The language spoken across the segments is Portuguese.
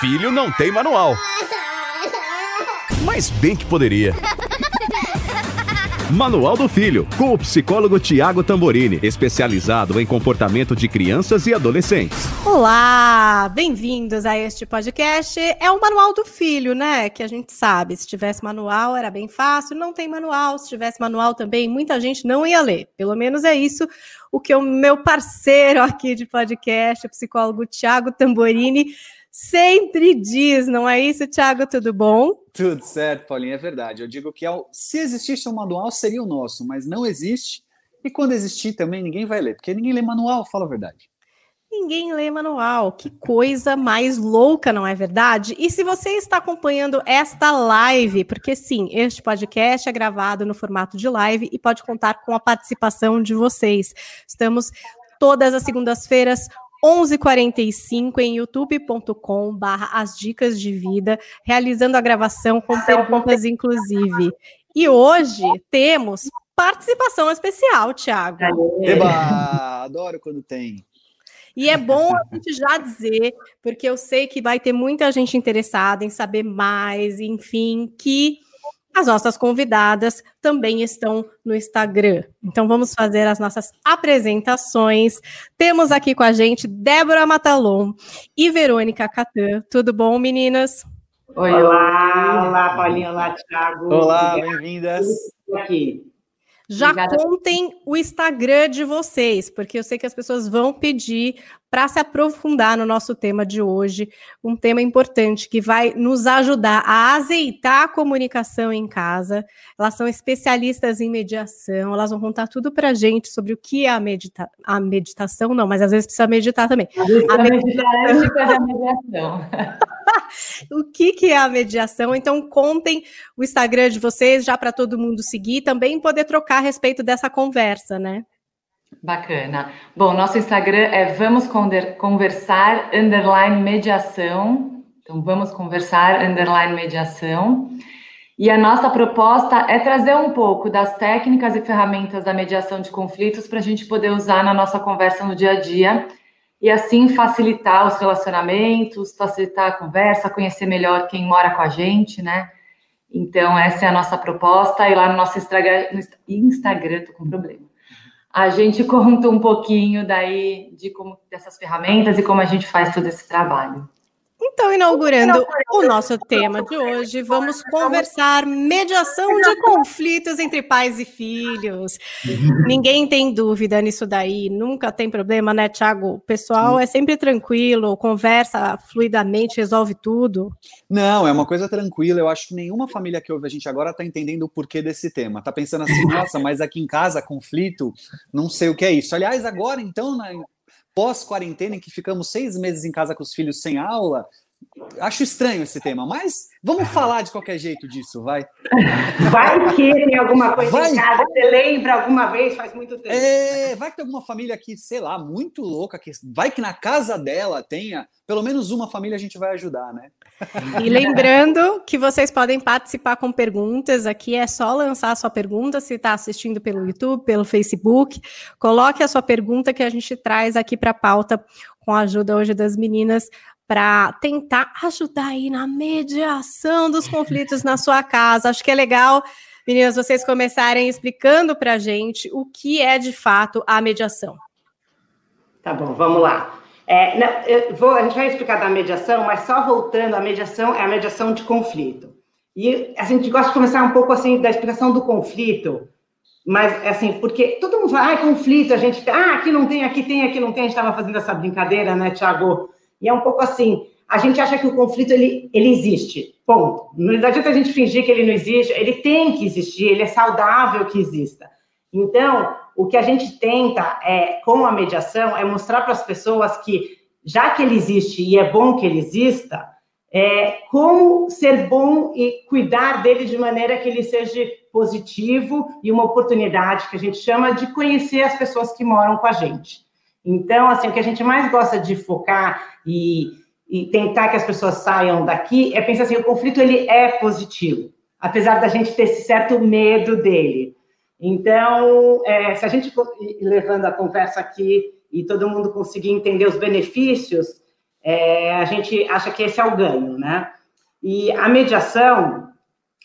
filho não tem manual. Mas bem que poderia. Manual do Filho, com o psicólogo Tiago Tamborini, especializado em comportamento de crianças e adolescentes. Olá, bem-vindos a este podcast. É o Manual do Filho, né? Que a gente sabe, se tivesse manual era bem fácil, não tem manual. Se tivesse manual também, muita gente não ia ler. Pelo menos é isso o que o meu parceiro aqui de podcast, o psicólogo Tiago Tamborini, sempre diz, não é isso, Thiago? Tudo bom? Tudo certo, Paulinha, é verdade. Eu digo que se existisse um manual, seria o nosso, mas não existe. E quando existir também, ninguém vai ler, porque ninguém lê manual, fala a verdade. Ninguém lê manual. Que coisa mais louca, não é verdade? E se você está acompanhando esta live, porque sim, este podcast é gravado no formato de live e pode contar com a participação de vocês. Estamos todas as segundas-feiras, 11:45 em youtube.com barra as dicas de vida, realizando a gravação com perguntas inclusive. E hoje temos participação especial, Thiago. Eba, adoro quando tem. E é bom a gente já dizer, porque eu sei que vai ter muita gente interessada em saber mais, enfim, que as nossas convidadas também estão no Instagram. Então vamos fazer as nossas apresentações. Temos aqui com a gente Débora Matalon e Verônica Catan. Tudo bom, meninas? Oi, olá, olá, Paulinha, olá, Thiago. Olá, bem-vindas. Aqui. Já Obrigada. contem o Instagram de vocês, porque eu sei que as pessoas vão pedir para se aprofundar no nosso tema de hoje, um tema importante que vai nos ajudar a azeitar a comunicação em casa. Elas são especialistas em mediação, elas vão contar tudo para a gente sobre o que é a, medita a meditação, não, mas às vezes precisa meditar também. A meditação. a mediação. o que, que é a mediação? Então, contem o Instagram de vocês já para todo mundo seguir também poder trocar a respeito dessa conversa, né? Bacana. Bom, nosso Instagram é vamos conversar underline mediação. Então, vamos conversar underline mediação. E a nossa proposta é trazer um pouco das técnicas e ferramentas da mediação de conflitos para a gente poder usar na nossa conversa no dia a dia e assim facilitar os relacionamentos, facilitar a conversa, conhecer melhor quem mora com a gente, né? Então, essa é a nossa proposta. E lá no nosso Instagram, Instagram, tô com problema. A gente conta um pouquinho daí de como dessas ferramentas e como a gente faz todo esse trabalho. Então, inaugurando o nosso tema de hoje, vamos conversar mediação de conflitos entre pais e filhos. Ninguém tem dúvida nisso daí, nunca tem problema, né, Tiago? O pessoal é sempre tranquilo, conversa fluidamente, resolve tudo. Não, é uma coisa tranquila. Eu acho que nenhuma família que ouve a gente agora está entendendo o porquê desse tema. Está pensando assim, nossa, mas aqui em casa, conflito, não sei o que é isso. Aliás, agora, então, na pós-quarentena, em que ficamos seis meses em casa com os filhos sem aula, acho estranho esse tema, mas vamos falar de qualquer jeito disso, vai. Vai que tem alguma coisa vai. em casa, você lembra alguma vez, faz muito tempo. É, vai que tem alguma família aqui, sei lá, muito louca, que vai que na casa dela tenha, pelo menos uma família a gente vai ajudar, né? E lembrando que vocês podem participar com perguntas, aqui é só lançar a sua pergunta, se está assistindo pelo YouTube, pelo Facebook, coloque a sua pergunta que a gente traz aqui para a pauta com a ajuda hoje das meninas para tentar ajudar aí na mediação dos conflitos na sua casa. Acho que é legal, meninas, vocês começarem explicando para a gente o que é de fato a mediação. Tá bom, vamos lá. É, vou, a gente vai explicar da mediação, mas só voltando, a mediação é a mediação de conflito. E a gente gosta de começar um pouco assim da explicação do conflito, mas assim, porque todo mundo fala, ah, conflito, a gente, ah, aqui não tem, aqui tem, aqui não tem, a gente estava fazendo essa brincadeira, né, Tiago? E é um pouco assim, a gente acha que o conflito ele, ele existe, ponto. Não adianta a gente fingir que ele não existe, ele tem que existir, ele é saudável que exista. Então, o que a gente tenta é, com a mediação é mostrar para as pessoas que, já que ele existe e é bom que ele exista, é, como ser bom e cuidar dele de maneira que ele seja positivo e uma oportunidade que a gente chama de conhecer as pessoas que moram com a gente. Então, assim, o que a gente mais gosta de focar e, e tentar que as pessoas saiam daqui é pensar assim, o conflito ele é positivo, apesar da gente ter esse certo medo dele. Então, é, se a gente for levando a conversa aqui e todo mundo conseguir entender os benefícios, é, a gente acha que esse é o ganho, né? E a mediação,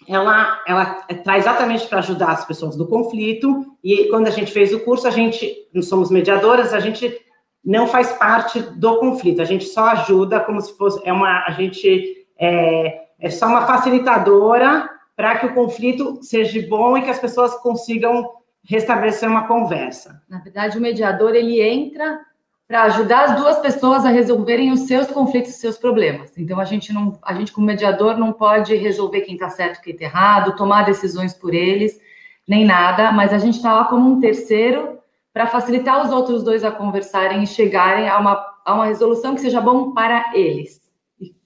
ela, ela traz exatamente para ajudar as pessoas do conflito, e quando a gente fez o curso, a gente, não somos mediadoras, a gente não faz parte do conflito, a gente só ajuda como se fosse, é uma, a gente é, é só uma facilitadora para que o conflito seja bom e que as pessoas consigam restabelecer uma conversa. Na verdade, o mediador, ele entra para ajudar as duas pessoas a resolverem os seus conflitos, os seus problemas. Então a gente não, a gente como mediador não pode resolver quem está certo, quem está errado, tomar decisões por eles, nem nada, mas a gente está lá como um terceiro para facilitar os outros dois a conversarem e chegarem a uma, a uma resolução que seja bom para eles,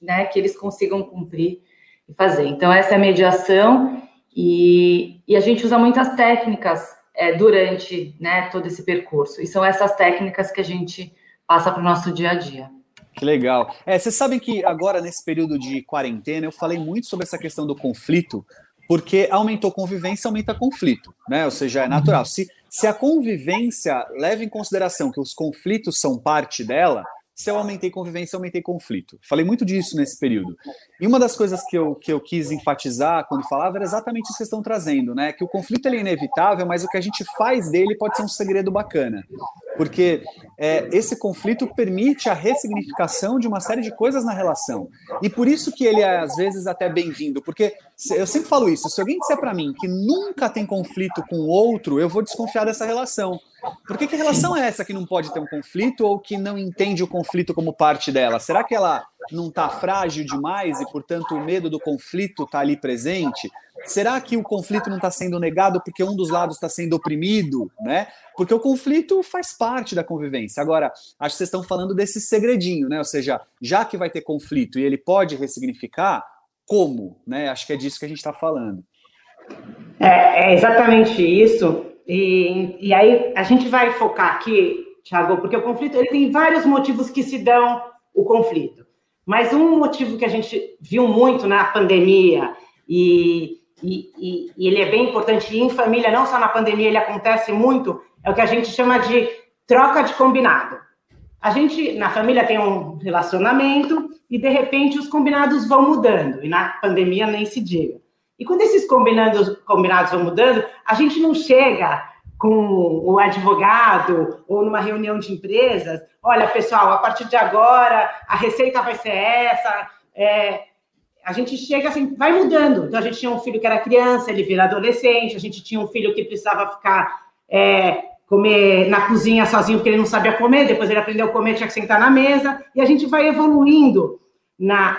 né? Que eles consigam cumprir e fazer. Então essa é a mediação e, e a gente usa muitas técnicas é, durante né, todo esse percurso. E são essas técnicas que a gente passa para o nosso dia a dia. Que legal. É, vocês sabem que agora, nesse período de quarentena, eu falei muito sobre essa questão do conflito, porque aumentou convivência, aumenta conflito, né? Ou seja, é natural. Se, se a convivência leva em consideração que os conflitos são parte dela, se eu aumentei convivência, eu aumentei conflito. Falei muito disso nesse período. E uma das coisas que eu, que eu quis enfatizar quando falava era exatamente isso que vocês estão trazendo, né? Que o conflito é inevitável, mas o que a gente faz dele pode ser um segredo bacana. Porque é, esse conflito permite a ressignificação de uma série de coisas na relação. E por isso que ele é, às vezes, até bem-vindo. Porque eu sempre falo isso: se alguém disser para mim que nunca tem conflito com o outro, eu vou desconfiar dessa relação. Porque que relação é essa que não pode ter um conflito ou que não entende o conflito como parte dela? Será que ela não está frágil demais e, portanto, o medo do conflito está ali presente? Será que o conflito não está sendo negado porque um dos lados está sendo oprimido, né? Porque o conflito faz parte da convivência. Agora, acho que vocês estão falando desse segredinho, né? Ou seja, já que vai ter conflito e ele pode ressignificar, como, né? Acho que é disso que a gente está falando. É, é exatamente isso. E, e aí a gente vai focar aqui, Thiago, porque o conflito ele tem vários motivos que se dão o conflito. Mas um motivo que a gente viu muito na pandemia, e, e, e, ele é bem importante em família, não só na pandemia, ele acontece muito, é o que a gente chama de troca de combinado. A gente, na família, tem um relacionamento e, de repente, os combinados vão mudando. E na pandemia nem se diga. E quando esses combinados, combinados vão mudando, a gente não chega com o advogado ou numa reunião de empresas, olha, pessoal, a partir de agora a receita vai ser essa. É, a gente chega assim, vai mudando. Então, a gente tinha um filho que era criança, ele vira adolescente, a gente tinha um filho que precisava ficar é, comer na cozinha sozinho porque ele não sabia comer, depois ele aprendeu a comer, tinha que sentar na mesa, e a gente vai evoluindo na,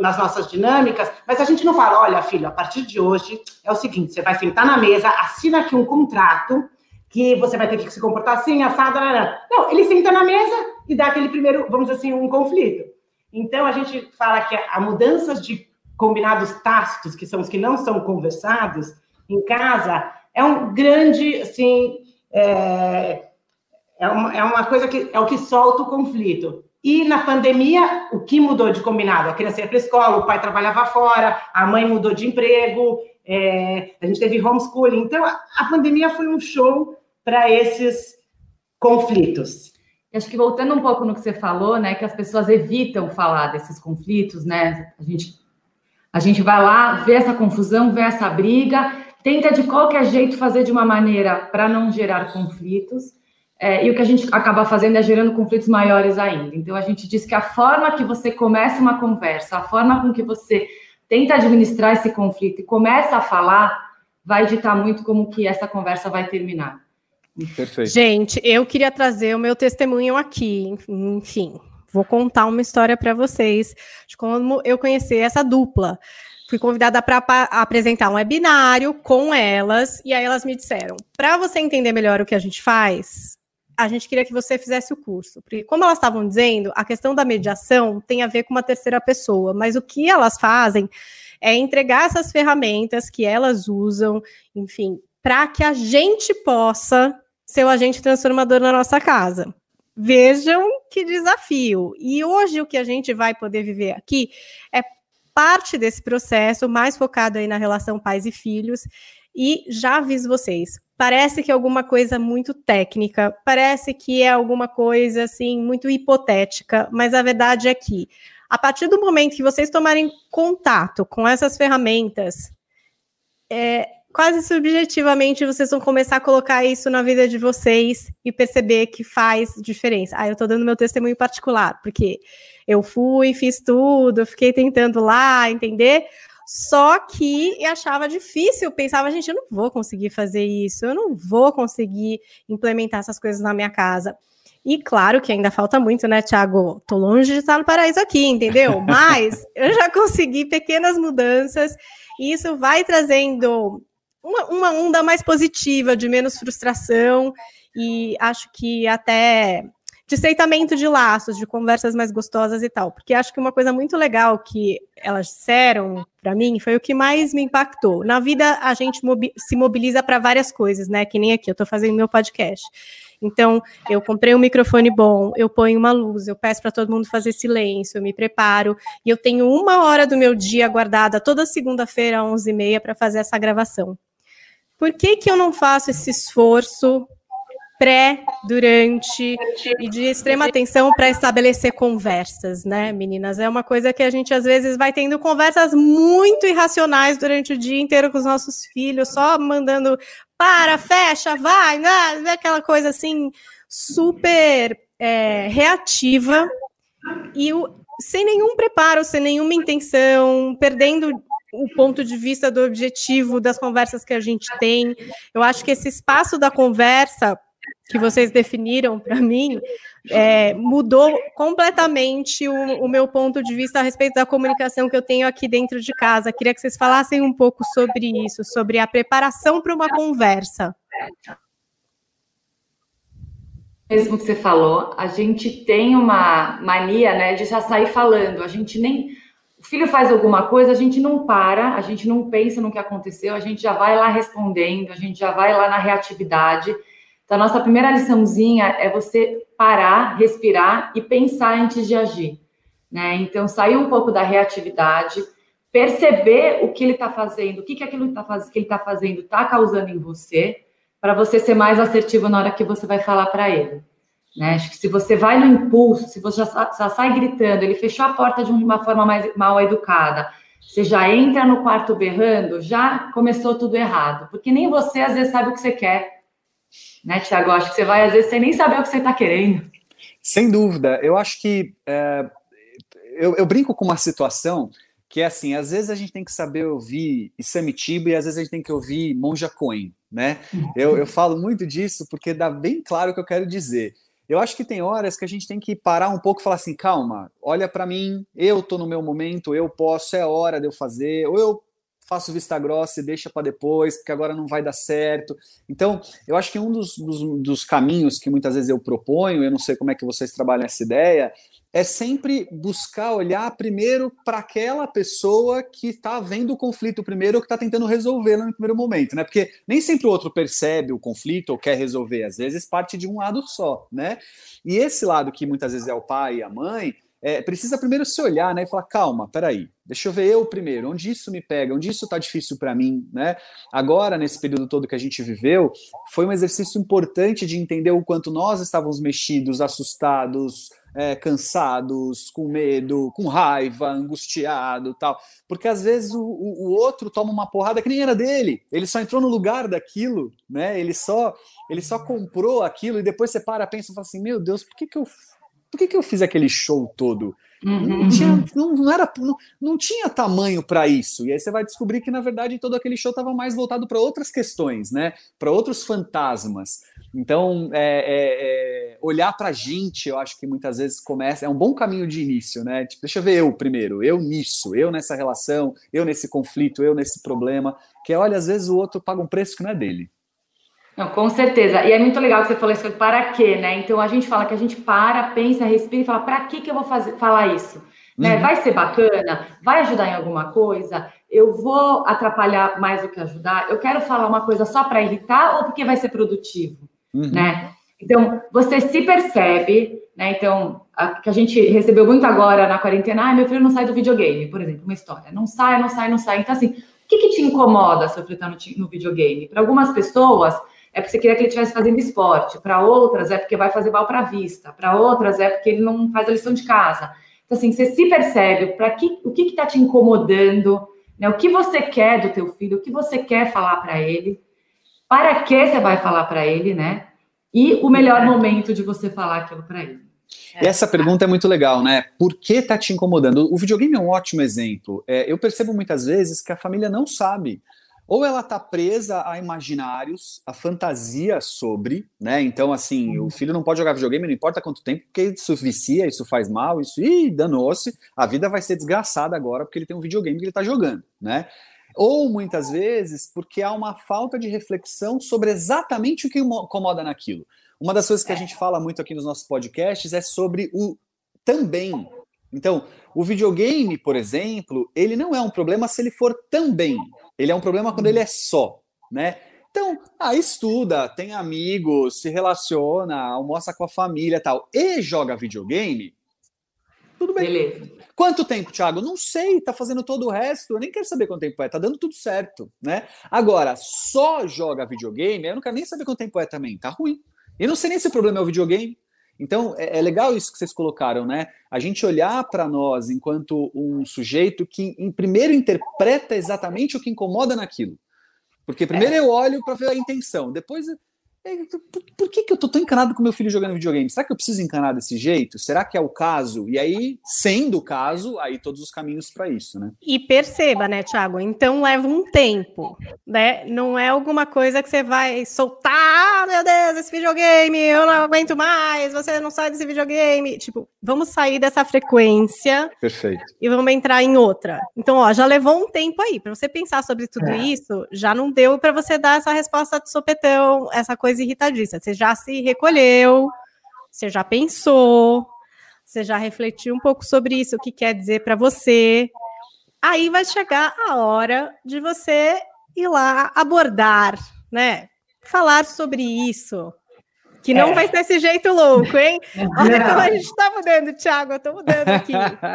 nas nossas dinâmicas, mas a gente não fala, olha, filho, a partir de hoje é o seguinte: você vai sentar na mesa, assina aqui um contrato que você vai ter que se comportar assim, assado, não, não. ele senta na mesa e dá aquele primeiro, vamos dizer assim, um conflito. Então a gente fala que a mudanças de combinados tácitos, que são os que não são conversados em casa, é um grande, assim, é, é, uma, é uma coisa que é o que solta o conflito. E na pandemia, o que mudou de combinado? A criança ia para a escola, o pai trabalhava fora, a mãe mudou de emprego, é, a gente teve homeschooling. Então, a, pandemia foi um show para esses conflitos. Acho que voltando um pouco no que você falou, né, que as pessoas evitam falar desses conflitos, né? A gente, a gente vai lá, vê essa confusão, vê essa briga, tenta de qualquer jeito fazer de uma maneira para não gerar conflitos. É, e o que a gente acaba fazendo é gerando conflitos maiores ainda. Então, a gente diz que a forma que você começa uma conversa, a forma com que você tenta administrar esse conflito e começa a falar, vai ditar muito como que essa conversa vai terminar. Perfeito. Gente, eu queria trazer o meu testemunho aqui, enfim, vou contar uma história para vocês de como eu conheci essa dupla. Fui convidada para apresentar um webinário com elas e aí elas me disseram: para você entender melhor o que a gente faz, a gente queria que você fizesse o curso. Porque, como elas estavam dizendo, a questão da mediação tem a ver com uma terceira pessoa, mas o que elas fazem é entregar essas ferramentas que elas usam, enfim, para que a gente possa ser o agente transformador na nossa casa. Vejam que desafio. E hoje o que a gente vai poder viver aqui é parte desse processo, mais focado aí na relação pais e filhos. E já aviso vocês, parece que é alguma coisa muito técnica, parece que é alguma coisa assim muito hipotética, mas a verdade é que a partir do momento que vocês tomarem contato com essas ferramentas, é, quase subjetivamente vocês vão começar a colocar isso na vida de vocês e perceber que faz diferença. Ah, eu estou dando meu testemunho particular, porque eu fui, fiz tudo, fiquei tentando lá entender, só que eu achava difícil, pensava, gente, eu não vou conseguir fazer isso, eu não vou conseguir implementar essas coisas na minha casa. E claro que ainda falta muito, né, Thiago? Tô longe de estar no paraíso aqui, entendeu? Mas eu já consegui pequenas mudanças e isso vai trazendo uma, uma onda mais positiva, de menos frustração e acho que até de aceitamento de laços, de conversas mais gostosas e tal. Porque acho que uma coisa muito legal que elas disseram para mim foi o que mais me impactou. Na vida, a gente mobi se mobiliza para várias coisas, né? Que nem aqui, eu estou fazendo meu podcast. Então, eu comprei um microfone bom, eu ponho uma luz, eu peço para todo mundo fazer silêncio, eu me preparo, e eu tenho uma hora do meu dia guardada toda segunda-feira, às 11h30, para fazer essa gravação. Por que, que eu não faço esse esforço pré, durante e de extrema atenção para estabelecer conversas, né, meninas? É uma coisa que a gente às vezes vai tendo conversas muito irracionais durante o dia inteiro com os nossos filhos, só mandando para, fecha, vai, né? aquela coisa assim super é, reativa e o, sem nenhum preparo, sem nenhuma intenção, perdendo o ponto de vista do objetivo das conversas que a gente tem. Eu acho que esse espaço da conversa que vocês definiram para mim é, mudou completamente o, o, meu ponto de vista a respeito da comunicação que eu tenho aqui dentro de casa. Queria que vocês falassem um pouco sobre isso, sobre a preparação para uma conversa. Mesmo que você falou, a gente tem uma mania, né, de já sair falando. A gente nem o filho faz alguma coisa, a gente não para, a gente não pensa no que aconteceu, a gente já vai lá respondendo, a gente já vai lá na reatividade. Então, nossa primeira liçãozinha é você parar, respirar e pensar antes de agir. Né? Então, sair um pouco da reatividade, perceber o que ele está fazendo, o que, que aquilo tá que ele está fazendo está causando em você, para você ser mais assertivo na hora que você vai falar para ele. Né? Acho que se você vai no impulso, se você já, já sai gritando, ele fechou a porta de uma forma mais mal educada, você já entra no quarto berrando, já começou tudo errado, porque nem você às vezes sabe o que você quer né, Tiago? Acho que você vai, às vezes, sem nem saber o que você está querendo. Sem dúvida. Eu acho que. É, eu, eu, brinco com uma situação que é assim: às vezes a gente tem que saber ouvir Isamitiba e às vezes a gente tem que ouvir Monja Coen, né? Eu, eu falo muito disso porque dá bem claro o que eu quero dizer. Eu acho que tem horas que a gente tem que parar um pouco e falar assim: calma, olha para mim, eu tô no meu momento, eu posso, é hora de eu fazer, ou eu faço vista grossa e deixa para depois, porque agora não vai dar certo. Então, eu acho que um dos, dos, dos, caminhos que muitas vezes eu proponho, eu não sei como é que vocês trabalham essa ideia, é sempre buscar olhar primeiro para aquela pessoa que está vendo o conflito primeiro ou que está tentando resolvê-lo no primeiro momento, né? Porque nem sempre o outro percebe o conflito ou quer resolver, às vezes parte de um lado só, né? E esse lado que muitas vezes é o pai e a mãe, é, precisa primeiro se olhar, né, e falar, calma, peraí, deixa eu ver eu primeiro, onde isso me pega, onde isso está difícil para mim, né? Agora, nesse período todo que a gente viveu, foi um exercício importante de entender o quanto nós estávamos mexidos, assustados, é, cansados, com medo, com raiva, angustiado tal. Porque às vezes o, o, outro toma uma porrada que nem era dele. Ele só entrou no lugar daquilo, né? Ele só, ele só comprou aquilo e depois você para, pensa e fala assim: meu Deus, por que, que eu por que, que eu fiz aquele show todo? Uhum. Não, tinha, não, não, era, não, não tinha tamanho para isso. E aí você vai descobrir que, na verdade, todo aquele show estava mais voltado para outras questões, né? Para outros fantasmas. Então, é, é, é, olhar para a gente, eu acho que muitas vezes começa. É um bom caminho de início, né? Tipo, deixa eu ver eu primeiro, eu nisso, eu nessa relação, eu nesse conflito, eu nesse problema. Que olha, às vezes o outro paga um preço que não é dele. Não, com certeza. E é muito legal que você falou isso, para quê, né? Então a gente fala que a gente para, pensa, respira e fala, para que que eu vou fazer, falar isso? Né? Uhum. Né? Vai ser bacana? Vai ajudar em alguma coisa? Eu vou atrapalhar mais do que ajudar? Eu quero falar uma coisa só para irritar ou porque vai ser produtivo, uhum. né? Então, você se percebe, né? Então, a, que a gente recebeu muito agora na quarentena, ah, meu filho não sai do videogame, por exemplo, uma história. Não sai, não sai, não sai. Então, assim, o que, que te incomoda seu filho estar no, no videogame? Para algumas pessoas, é porque você queria que ele estivesse fazendo esporte. Para outras, é porque vai fazer mal para a vista. Para outras, é porque ele não faz a lição de casa. Então, assim, você se percebe para que, o que está te incomodando, né? o que você quer do teu filho, o que você quer falar para ele, para que você vai falar para ele, né? E o melhor momento de você falar aquilo para ele. É. Essa pergunta é muito legal, né? Por que tá te incomodando? O videogame é um ótimo exemplo. É, eu percebo muitas vezes que a família não sabe. Ou ela tá presa a imaginários, a fantasia sobre, né? Então, assim, o filho não pode jogar videogame, não importa quanto tempo, porque isso vicia, isso faz mal, isso, ih, danou-se, a vida vai ser desgraçada agora porque ele tem um videogame que ele tá jogando, né? Ou muitas vezes porque há uma falta de reflexão sobre exatamente o que incomoda naquilo. Uma das coisas que a gente fala muito aqui nos nossos podcasts é sobre o também. Então, o videogame, por exemplo, ele não é um problema se ele for também. Ele é um problema quando ele é só, né? Então, ah, estuda, tem amigos, se relaciona, almoça com a família tal, e joga videogame, tudo bem. Beleza. Quanto tempo, Thiago? Não sei, tá fazendo todo o resto, eu nem quero saber quanto tempo é, tá dando tudo certo, né? Agora, só joga videogame, eu não quero nem saber quanto tempo é também, tá ruim. E não sei nem se o problema é o videogame. Então, é, é legal isso que vocês colocaram, né? A gente olhar para nós enquanto um sujeito que, em primeiro, interpreta exatamente o que incomoda naquilo. Porque primeiro é. eu olho para ver a intenção, depois por, por, que, que eu tô tão encanado com meu filho jogando videogame? Será que eu preciso encanar desse jeito? Será que é o caso? E aí, sendo o caso, aí todos os caminhos para isso, né? E perceba, né, Thiago? Então leva um tempo, né? Não é alguma coisa que você vai soltar, ah, meu Deus, esse videogame, eu não aguento mais, você não sai desse videogame. Tipo, vamos sair dessa frequência. Perfeito. E vamos entrar em outra. Então, ó, já levou um tempo aí para você pensar sobre tudo é. isso, já não deu para você dar essa resposta de sopetão, essa coisa irritadiça. Você já se recolheu, você já pensou, você já refletiu um pouco sobre isso, o que quer dizer para você. Aí vai chegar a hora de você ir lá abordar, né? Falar sobre isso. Que não é. vai ser desse jeito louco, hein? Olha como a gente está mudando, Thiago. Eu estou mudando aqui.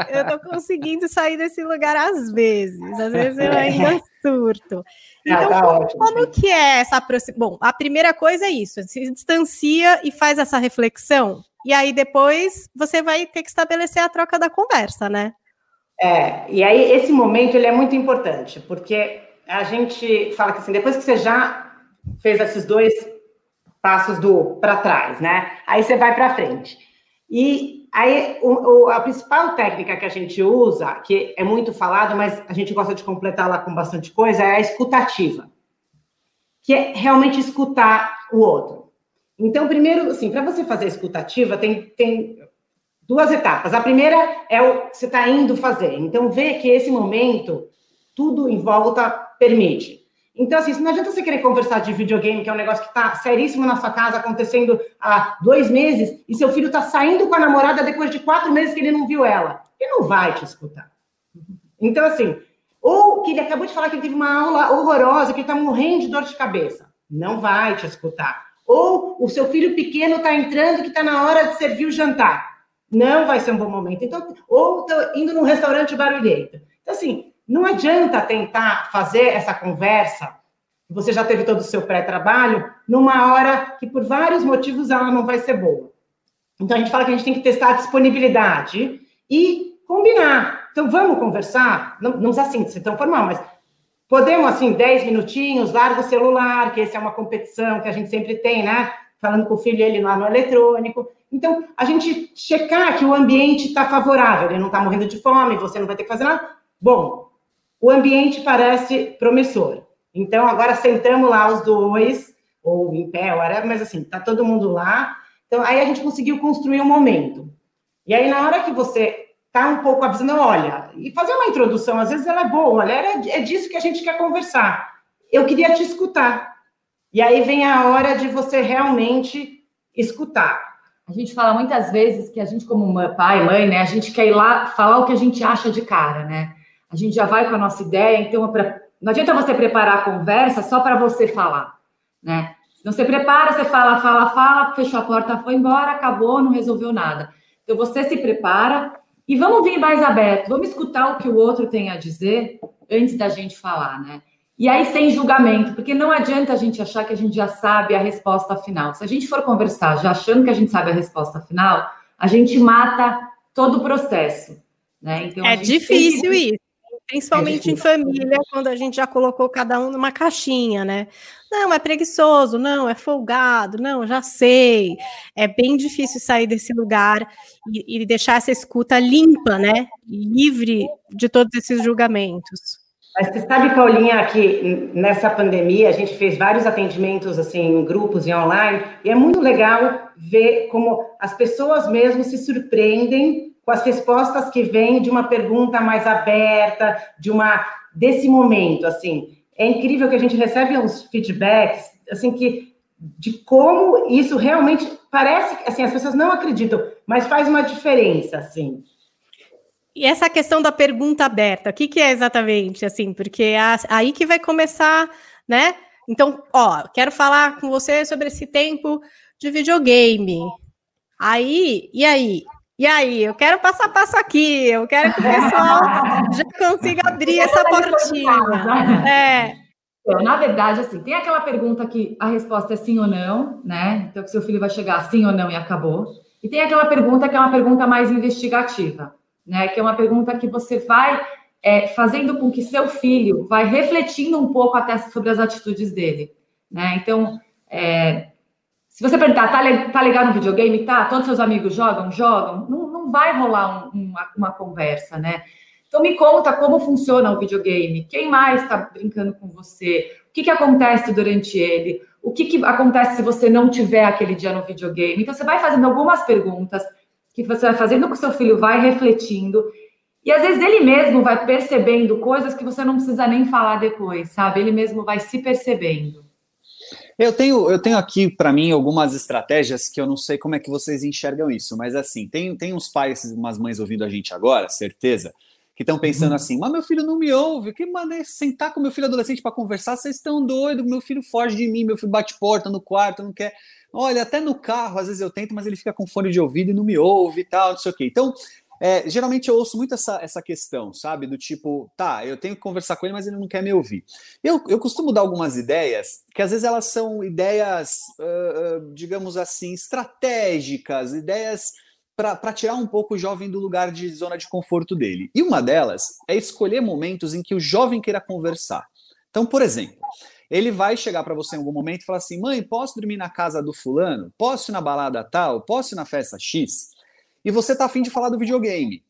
Eu estou conseguindo sair desse lugar às vezes. Às vezes eu ainda surto. Ah, então, ah, tá como, ótimo, como que é essa aproximação? Bom, a primeira coisa é isso: se distancia e faz essa reflexão. E aí depois você vai ter que estabelecer a troca da conversa, né? É, e aí esse momento ele é muito importante, porque a gente fala que assim, depois que você já fez esses dois passos do para trás, né? Aí você vai para frente. E aí o, o, a principal técnica que a gente usa, que é muito falado, mas a gente gosta de completar lá com bastante coisa, é a escutativa, que é realmente escutar o outro. Então, primeiro, assim, para você fazer a escutativa, tem, tem duas etapas. A primeira é o que você está indo fazer. Então, vê que esse momento, tudo em volta permite. Então, assim, não adianta você querer conversar de videogame, que é um negócio que está seríssimo na sua casa, acontecendo há dois meses, e seu filho está saindo com a namorada depois de quatro meses que ele não viu ela. Ele não vai te escutar. Então, assim, ou que ele acabou de falar que ele teve uma aula horrorosa, que ele está morrendo de dor de cabeça. Não vai te escutar. Ou o seu filho pequeno está entrando que está na hora de servir o jantar. Não vai ser um bom momento. Então, ou tá indo num restaurante barulhento. Então, assim, não adianta tentar fazer essa conversa, você já teve todo o seu pré-trabalho, numa hora que, por vários motivos, ela não vai ser boa. Então, a gente fala que a gente tem que testar a disponibilidade e combinar. Então, vamos conversar? Não, não assim ser tão formal, mas podemos, assim, 10 minutinhos, larga o celular, que essa é uma competição que a gente sempre tem, né? Falando com o filho ele lá no eletrônico. Então, a gente checar que o ambiente está favorável, ele não está morrendo de fome, você não vai ter que fazer nada. Bom, o ambiente parece promissor. Então, agora sentamos lá os dois, ou em pé, whatever, mas assim, tá todo mundo lá. Então, aí a gente conseguiu construir um momento. E aí, na hora que você tá um pouco avisando, olha, e fazer uma introdução, às vezes ela é boa, olha, é disso que a gente quer conversar. Eu queria te escutar. E aí vem a hora de você realmente escutar. A gente fala muitas vezes que a gente, como pai, mãe, né, a gente quer ir lá falar o que a gente acha de cara, né? A gente já vai com a nossa ideia, então não adianta você preparar a conversa só para você falar, né? Não você prepara, você fala, fala, fala, fechou a porta, foi embora, acabou, não resolveu nada. Então você se prepara E vamos vir mais aberto, vamos escutar o que o outro tem a dizer antes da gente falar, né? E aí, sem julgamento, porque não adianta a gente achar que a gente já sabe a resposta final. Se a gente for conversar já achando que a gente sabe a resposta final, a gente mata todo o processo. Né? Então, é difícil que... isso, principalmente é em família, quando a gente já colocou cada um numa caixinha, né? Não, é preguiçoso, não, é folgado, não, já sei. É bem difícil sair desse lugar e, e deixar essa escuta limpa, né? Livre de todos esses julgamentos. Mas você sabe, Paulinha, que nessa pandemia a gente fez vários atendimentos assim em grupos e online, e é muito legal ver como as pessoas mesmo se surpreendem com as respostas que vêm de uma pergunta mais aberta, de uma desse momento, assim. É incrível que a gente recebe uns feedbacks, assim, que de como isso realmente parece, assim, as pessoas não acreditam, mas faz uma diferença, assim. E essa questão da pergunta aberta, o que, que é exatamente, assim, porque é aí que vai começar, né? Então, ó, quero falar com você sobre esse tempo de videogame. Aí, e aí? E aí, eu quero passo a passo aqui, eu quero que o pessoal já consiga abrir essa portinha. É. Então, na verdade, assim, tem aquela pergunta que a resposta é sim ou não, né? Então, que seu filho vai chegar sim ou não e acabou. E tem aquela pergunta que é uma pergunta mais investigativa, né? Que é uma pergunta que você vai é, fazendo com que seu filho vai refletindo um pouco até sobre as atitudes dele, né? Então, é, se você perguntar, tá, tá legal no videogame? Tá? Todos seus amigos jogam? Jogam? Não, não vai rolar um, uma, uma conversa, né? Então me conta como funciona o videogame, quem mais está brincando com você, o que, que acontece durante ele, o que, que acontece se você não tiver aquele dia no videogame. Então você vai fazendo algumas perguntas que você vai fazendo com o seu filho, vai refletindo, e às vezes ele mesmo vai percebendo coisas que você não precisa nem falar depois, sabe? Ele mesmo vai se percebendo. Eu tenho, eu tenho aqui para mim algumas estratégias que eu não sei como é que vocês enxergam isso, mas assim, tem, tem uns pais, umas mães ouvindo a gente agora, certeza, que estão pensando uhum. assim: mas meu filho não me ouve, que mandei sentar com meu filho adolescente para conversar, vocês estão doidos, meu filho foge de mim, meu filho bate porta no quarto, não quer. Olha, até no carro, às vezes eu tento, mas ele fica com fone de ouvido e não me ouve e tal, não sei o quê. Então, é, geralmente eu ouço muito essa, essa questão, sabe? Do tipo, tá, eu tenho que conversar com ele, mas ele não quer me ouvir. Eu, eu costumo dar algumas ideias, que às vezes elas são ideias, uh, digamos assim, estratégicas, ideias para tirar um pouco o jovem do lugar de zona de conforto dele. E uma delas é escolher momentos em que o jovem queira conversar. Então, por exemplo, ele vai chegar para você em algum momento e falar assim: mãe, posso dormir na casa do fulano? Posso ir na balada tal? Posso ir na festa X? E você tá afim de falar do videogame.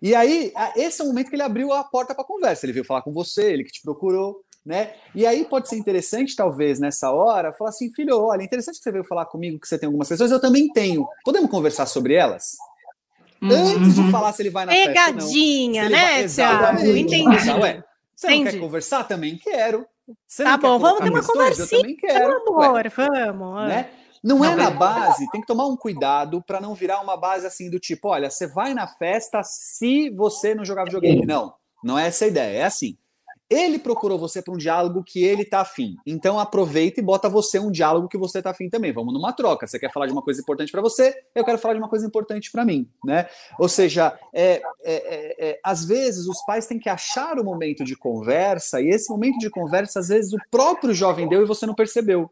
E aí, esse é o momento que ele abriu a porta para conversa. Ele veio falar com você, ele que te procurou, né? E aí pode ser interessante, talvez, nessa hora, falar assim, filho, olha, interessante que você veio falar comigo, que você tem algumas questões, eu também tenho. Podemos conversar sobre elas? Uhum. Antes de falar se ele vai na Pegadinha, festa, né, Tiago? Entendi. Ué, você Entendi. não quer conversar? Também quero. Você tá bom, vamos ter uma conversinha, também quero. amor, Ué, vamos. Né? Não é na base, tem que tomar um cuidado para não virar uma base assim do tipo, olha, você vai na festa se você não jogar videogame. Não, não é essa a ideia. É assim. Ele procurou você para um diálogo que ele tá afim. Então aproveita e bota você um diálogo que você tá afim também. Vamos numa troca. Você quer falar de uma coisa importante para você, eu quero falar de uma coisa importante para mim, né? Ou seja, é, é, é, é, às vezes os pais têm que achar o momento de conversa e esse momento de conversa às vezes o próprio jovem deu e você não percebeu.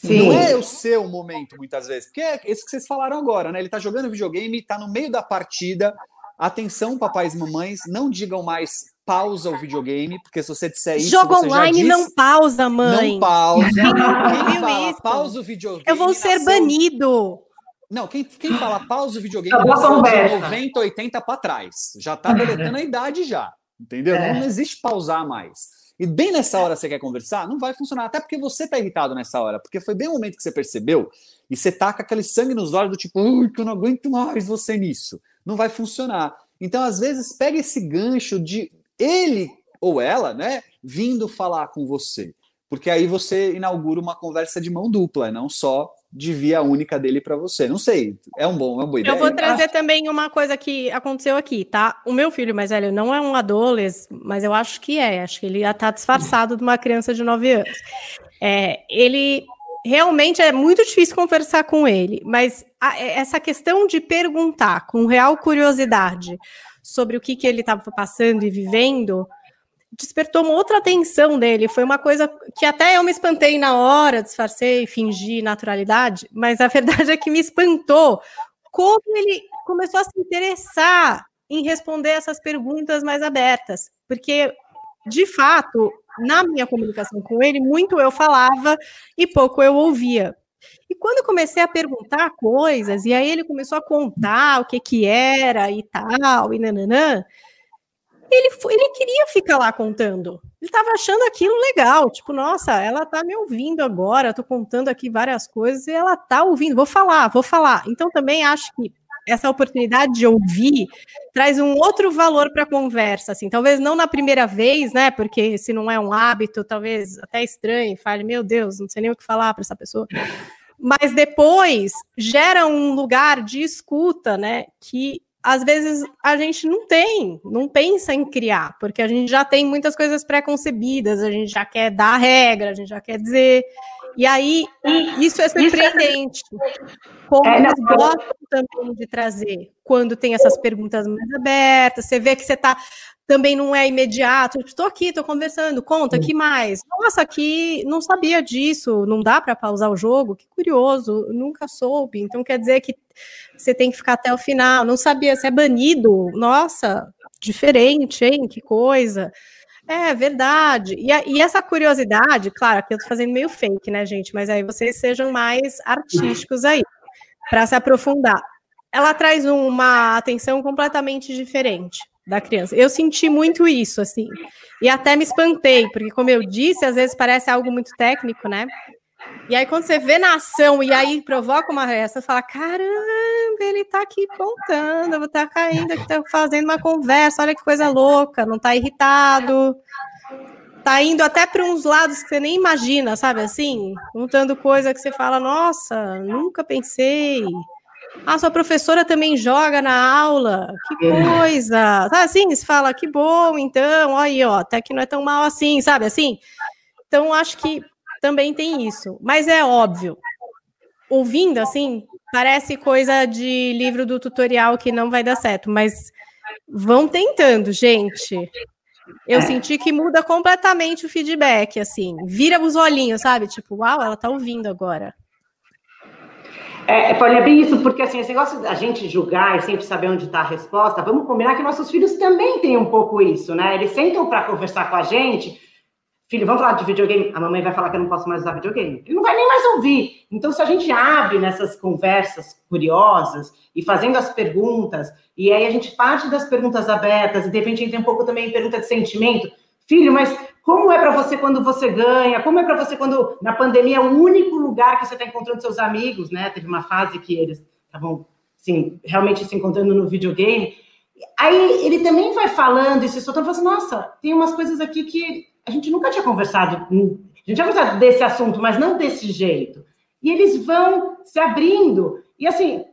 Sim. Não é o seu momento, muitas vezes. Porque é isso que vocês falaram agora, né? Ele tá jogando videogame, tá no meio da partida. Atenção, papais e mamães, não digam mais pausa o videogame, porque se você disser isso. Jogo online disse, não pausa, mãe. Não pausa. Quem fala pausa o videogame. Eu vou ser banido. Não, quem, quem fala pausa o videogame nasceu de 90, 80 para trás. Já tá deletando a idade já. Entendeu? É. Não, não existe pausar mais e bem nessa hora você quer conversar, não vai funcionar. Até porque você tá irritado nessa hora, porque foi bem o momento que você percebeu e você tá com aquele sangue nos olhos do tipo, ui, que eu não aguento mais você nisso. Não vai funcionar. Então, às vezes, pega esse gancho de ele ou ela, né, vindo falar com você. Porque aí você inaugura uma conversa de mão dupla, não só de via única dele para você. Não sei, é um bom, é uma boa ideia. Eu vou trazer ah. também uma coisa que aconteceu aqui, tá? O meu filho mais velho não é um adolescente, mas eu acho que é. Acho que ele já tá disfarçado de uma criança de 9 anos. É, ele realmente é muito difícil conversar com ele, mas a, essa questão de perguntar com real curiosidade sobre o que, que ele estava passando e vivendo despertou uma outra atenção dele. Foi uma coisa que até eu me espantei na hora, disfarcei, fingi naturalidade, mas a verdade é que me espantou como ele começou a se interessar em responder essas perguntas mais abertas, porque de fato, na minha comunicação com ele, muito eu falava e pouco eu ouvia. E quando eu comecei a perguntar coisas, e aí ele começou a contar o que que era e tal, e nananã, ele, ele queria ficar lá contando. Ele estava achando aquilo legal, tipo, nossa, ela está me ouvindo agora, estou contando aqui várias coisas e ela está ouvindo, vou falar, vou falar. Então também acho que essa oportunidade de ouvir traz um outro valor para a conversa, assim, talvez não na primeira vez, né? Porque se não é um hábito, talvez até estranho, fale, meu Deus, não sei nem o que falar para essa pessoa. Mas depois gera um lugar de escuta, né? Que às vezes a gente não tem, não pensa em criar, porque a gente já tem muitas coisas pré-concebidas, a gente já quer dar regra, a gente já quer dizer. E aí, isso é surpreendente. Como é, eles gostam também de trazer, quando tem essas perguntas mais abertas, você vê que você está também não é imediato. Estou aqui, estou conversando, conta, que mais? Nossa, aqui não sabia disso, não dá para pausar o jogo? Que curioso, nunca soube. Então quer dizer que você tem que ficar até o final. Não sabia, se é banido. Nossa, diferente, hein? Que coisa. É verdade. E, a, e essa curiosidade, claro, aqui eu estou fazendo meio fake, né, gente? Mas aí vocês sejam mais artísticos aí, para se aprofundar. Ela traz uma atenção completamente diferente da criança. Eu senti muito isso, assim. E até me espantei, porque, como eu disse, às vezes parece algo muito técnico, né? E aí, quando você vê na ação e aí provoca uma reação, você fala: caramba, ele tá aqui contando, tá caindo aqui, tá fazendo uma conversa, olha que coisa louca, não tá irritado. Tá indo até para uns lados que você nem imagina, sabe assim? Contando coisa que você fala, nossa, nunca pensei. Ah, sua professora também joga na aula. Que é. coisa. Tá assim, se fala, que bom, então, aí, ó, até que não é tão mal assim, sabe assim? Então, acho que também tem isso. Mas é óbvio. Ouvindo, assim, parece coisa de livro do tutorial que não vai dar certo, mas vão tentando, gente. Eu senti que muda completamente o feedback, assim. Vira os olhinhos, sabe? Tipo, uau, ela tá ouvindo agora. É, é bem isso, porque assim, esse negócio da gente julgar e sempre saber onde está a resposta, vamos combinar que nossos filhos também têm um pouco isso, né? Eles sentam para conversar com a gente. Filho, vamos falar de videogame? A mamãe vai falar que eu não posso mais usar videogame. Ele não vai nem mais ouvir. Então, se a gente abre nessas conversas curiosas e fazendo as perguntas, e aí a gente parte das perguntas abertas, e de repente entra um pouco também em pergunta de sentimento. Filho, mas como é para você quando você ganha? Como é para você quando na pandemia é o único lugar que você está encontrando seus amigos, né? Teve uma fase que eles estavam, assim, realmente se encontrando no videogame. Aí ele também vai falando e se soltando, falando assim, nossa, tem umas coisas aqui que a gente nunca tinha conversado, a gente já conversado desse assunto, mas não desse jeito. E eles vão se abrindo. E assim,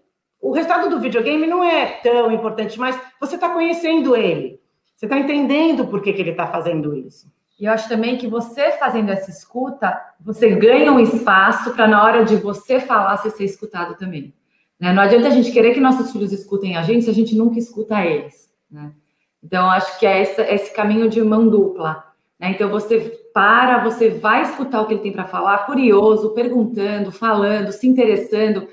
o resultado do videogame não é tão importante, mas você está conhecendo ele. Você está entendendo por que, que ele está fazendo isso. E eu acho também que você fazendo essa escuta, você ganha um espaço para na hora de você falar, você ser escutado também. Né? Não adianta a gente querer que nossos filhos escutem a gente se a gente nunca escuta eles. Né? Então, acho que é esse caminho de mão dupla. Né? Então, você para, você vai escutar o que ele tem para falar, curioso, perguntando, falando, se interessando.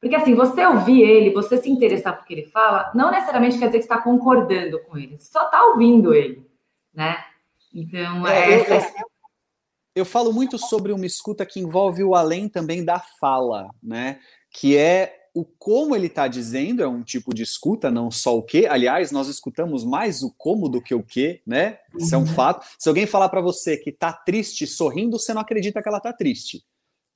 Porque, assim, você ouvir ele, você se interessar por que ele fala, não necessariamente quer dizer que está concordando com ele, só está ouvindo ele, né? Então, é, é essa... eu, eu falo muito sobre uma escuta que envolve o além também da fala, né? Que é o como ele está dizendo, é um tipo de escuta, não só o que. Aliás, nós escutamos mais o como do que o que, né? Isso é um uhum. fato. Se alguém falar para você que está triste sorrindo, você não acredita que ela está triste.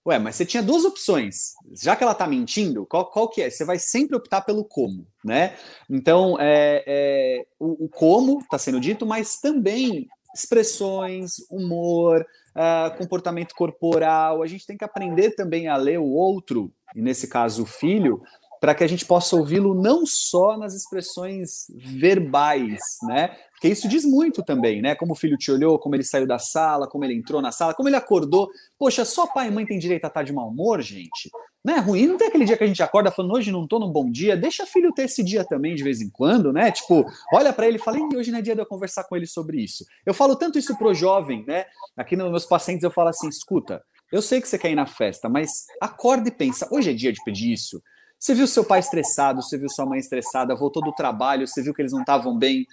Ué, mas você tinha duas opções. Já que ela está mentindo, qual, qual que é? Você vai sempre optar pelo como, né? Então, é, é o, o como está sendo dito, mas também expressões, humor, uh, comportamento corporal. A gente tem que aprender também a ler o outro, e nesse caso o filho, para que a gente possa ouvi-lo não só nas expressões verbais, né? Porque isso diz muito também, né? Como o filho te olhou, como ele saiu da sala, como ele entrou na sala, como ele acordou. Poxa, só pai e mãe têm direito a estar de mau humor, gente? Não é ruim? Não tem aquele dia que a gente acorda falando, hoje não tô num bom dia, deixa filho ter esse dia também de vez em quando, né? Tipo, olha para ele e fala, hoje não é dia de eu conversar com ele sobre isso. Eu falo tanto isso pro jovem, né? Aqui nos meus pacientes eu falo assim, escuta, eu sei que você quer ir na festa, mas acorda e pensa, hoje é dia de pedir isso? Você viu seu pai estressado, você viu sua mãe estressada, voltou do trabalho, você viu que eles não estavam bem.